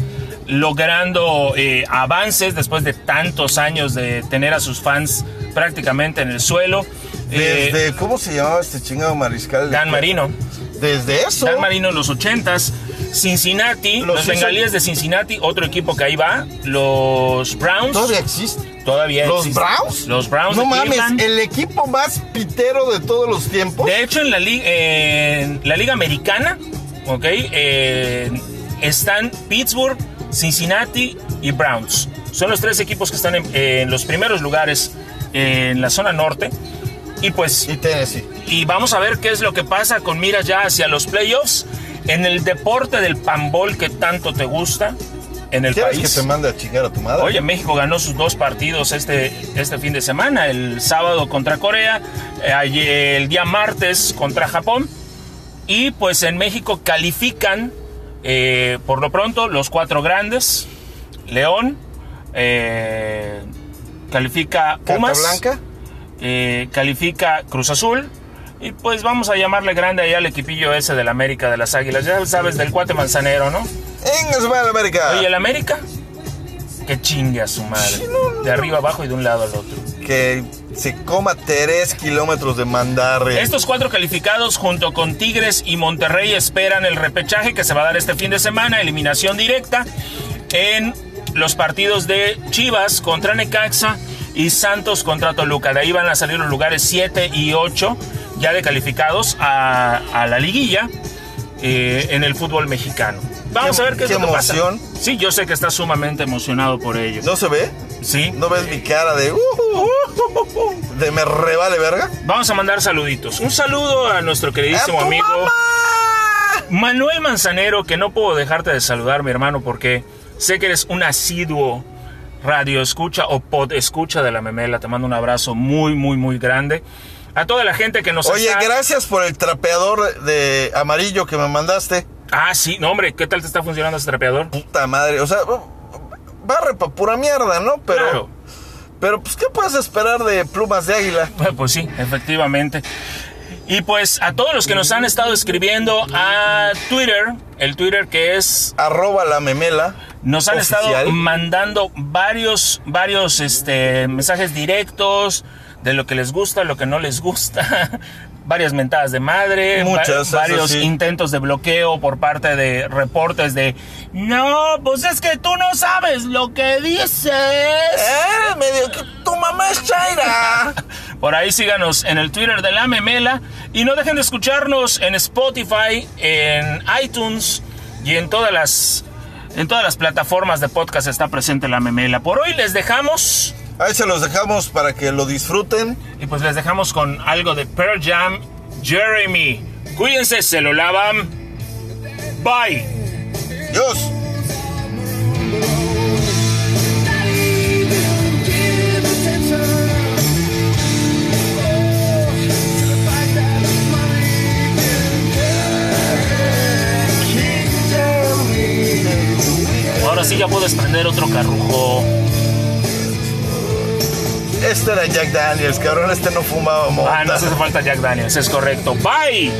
logrando eh, avances después de tantos años de tener a sus fans prácticamente en el suelo. Eh, Desde, ¿cómo se llamaba este chingado mariscal? Dan Marino. Desde eso. Dan Marino en los 80s. Cincinnati, los, bengalíes de Cincinnati, otro equipo que ahí va. Los Browns. Todavía existe. Todavía ¿Los existe. Browns? Los Browns. No de mames, Cleveland. el equipo más pitero de todos los tiempos. De hecho, en la, li- en la Liga Americana, ¿ok? Eh, están Pittsburgh, Cincinnati y Browns. Son los tres equipos que están en, en los primeros lugares en la zona norte. Y pues, Y Tennessee. y vamos a ver qué es lo que pasa con miras ya hacia los playoffs en el deporte del pambol que tanto te gusta en el ¿Quieres país. que te mande a chingar a tu madre? Oye, México ganó sus dos partidos este, este fin de semana, el sábado contra Corea, eh, el día martes contra Japón. Y pues en México califican, eh, por lo pronto, los cuatro grandes. León, eh, califica ¿Carta Pumas, Blanca? eh, califica Cruz Azul. Y pues vamos a llamarle grande ahí al equipillo ese del América de las Águilas. Ya sabes, del cuate manzanero, ¿no? Madre, América. Oye, el América, que chingue a su madre. De arriba abajo y de un lado al otro. Que se coma 3 kilómetros de mandarre. Estos cuatro calificados junto con Tigres y Monterrey esperan el repechaje que se va a dar este fin de semana, eliminación directa en los partidos de Chivas contra Necaxa y Santos contra Toluca. De ahí van a salir los lugares 7 y 8 ya de calificados a, a la liguilla eh, en el fútbol mexicano. Vamos a ver qué es lo que pasa. emoción. Sí, yo sé que estás sumamente emocionado por ello. ¿No se ve? Sí. ¿No ves mi cara de... uh, uh, uh, uh, de me revale verga? Vamos a mandar saluditos. Un saludo a nuestro queridísimo ¡A tu amigo mamá! Manuel Manzanero, que no puedo dejarte de saludar, mi hermano, porque sé que eres un asiduo radio escucha o pod escucha de la memela. Te mando un abrazo muy, muy, muy grande. A toda la gente que nos Oye, está... gracias por el trapeador de amarillo que me mandaste. Ah, sí, no, hombre, ¿qué tal te está funcionando ese trapeador? Puta madre, o sea, barre pa' pura mierda, ¿no? Pero, Claro. pero pues, ¿qué puedes esperar de plumas de águila? Bueno, Pues sí, efectivamente. Y pues a todos los que nos han estado escribiendo a Twitter, el Twitter que es Arroba la memela. Nos han oficial. estado mandando varios, varios este, mensajes directos de lo que les gusta, lo que no les gusta, *laughs* varias mentadas de madre, Muchas, va- varios sí. intentos de bloqueo por parte de reportes de no, pues es que tú no sabes lo que dices. Eh, medio que tu mamá es Chaira. *laughs* Por ahí síganos en el Twitter de la memela y no dejen de escucharnos en Spotify, en iTunes y en todas las en todas las plataformas de podcast está presente la memela. Por hoy les dejamos Ahí se los dejamos para que lo disfruten. y pues les dejamos con algo de Pearl Jam, Jeremy. Cuídense, se lo lavan. Bye. Dios. Ahora sí ya puedes prender otro carrujo. Este era Jack Daniels, cabrón, este no fumaba mota. Ah, no hace falta Jack Daniels, es correcto. Bye.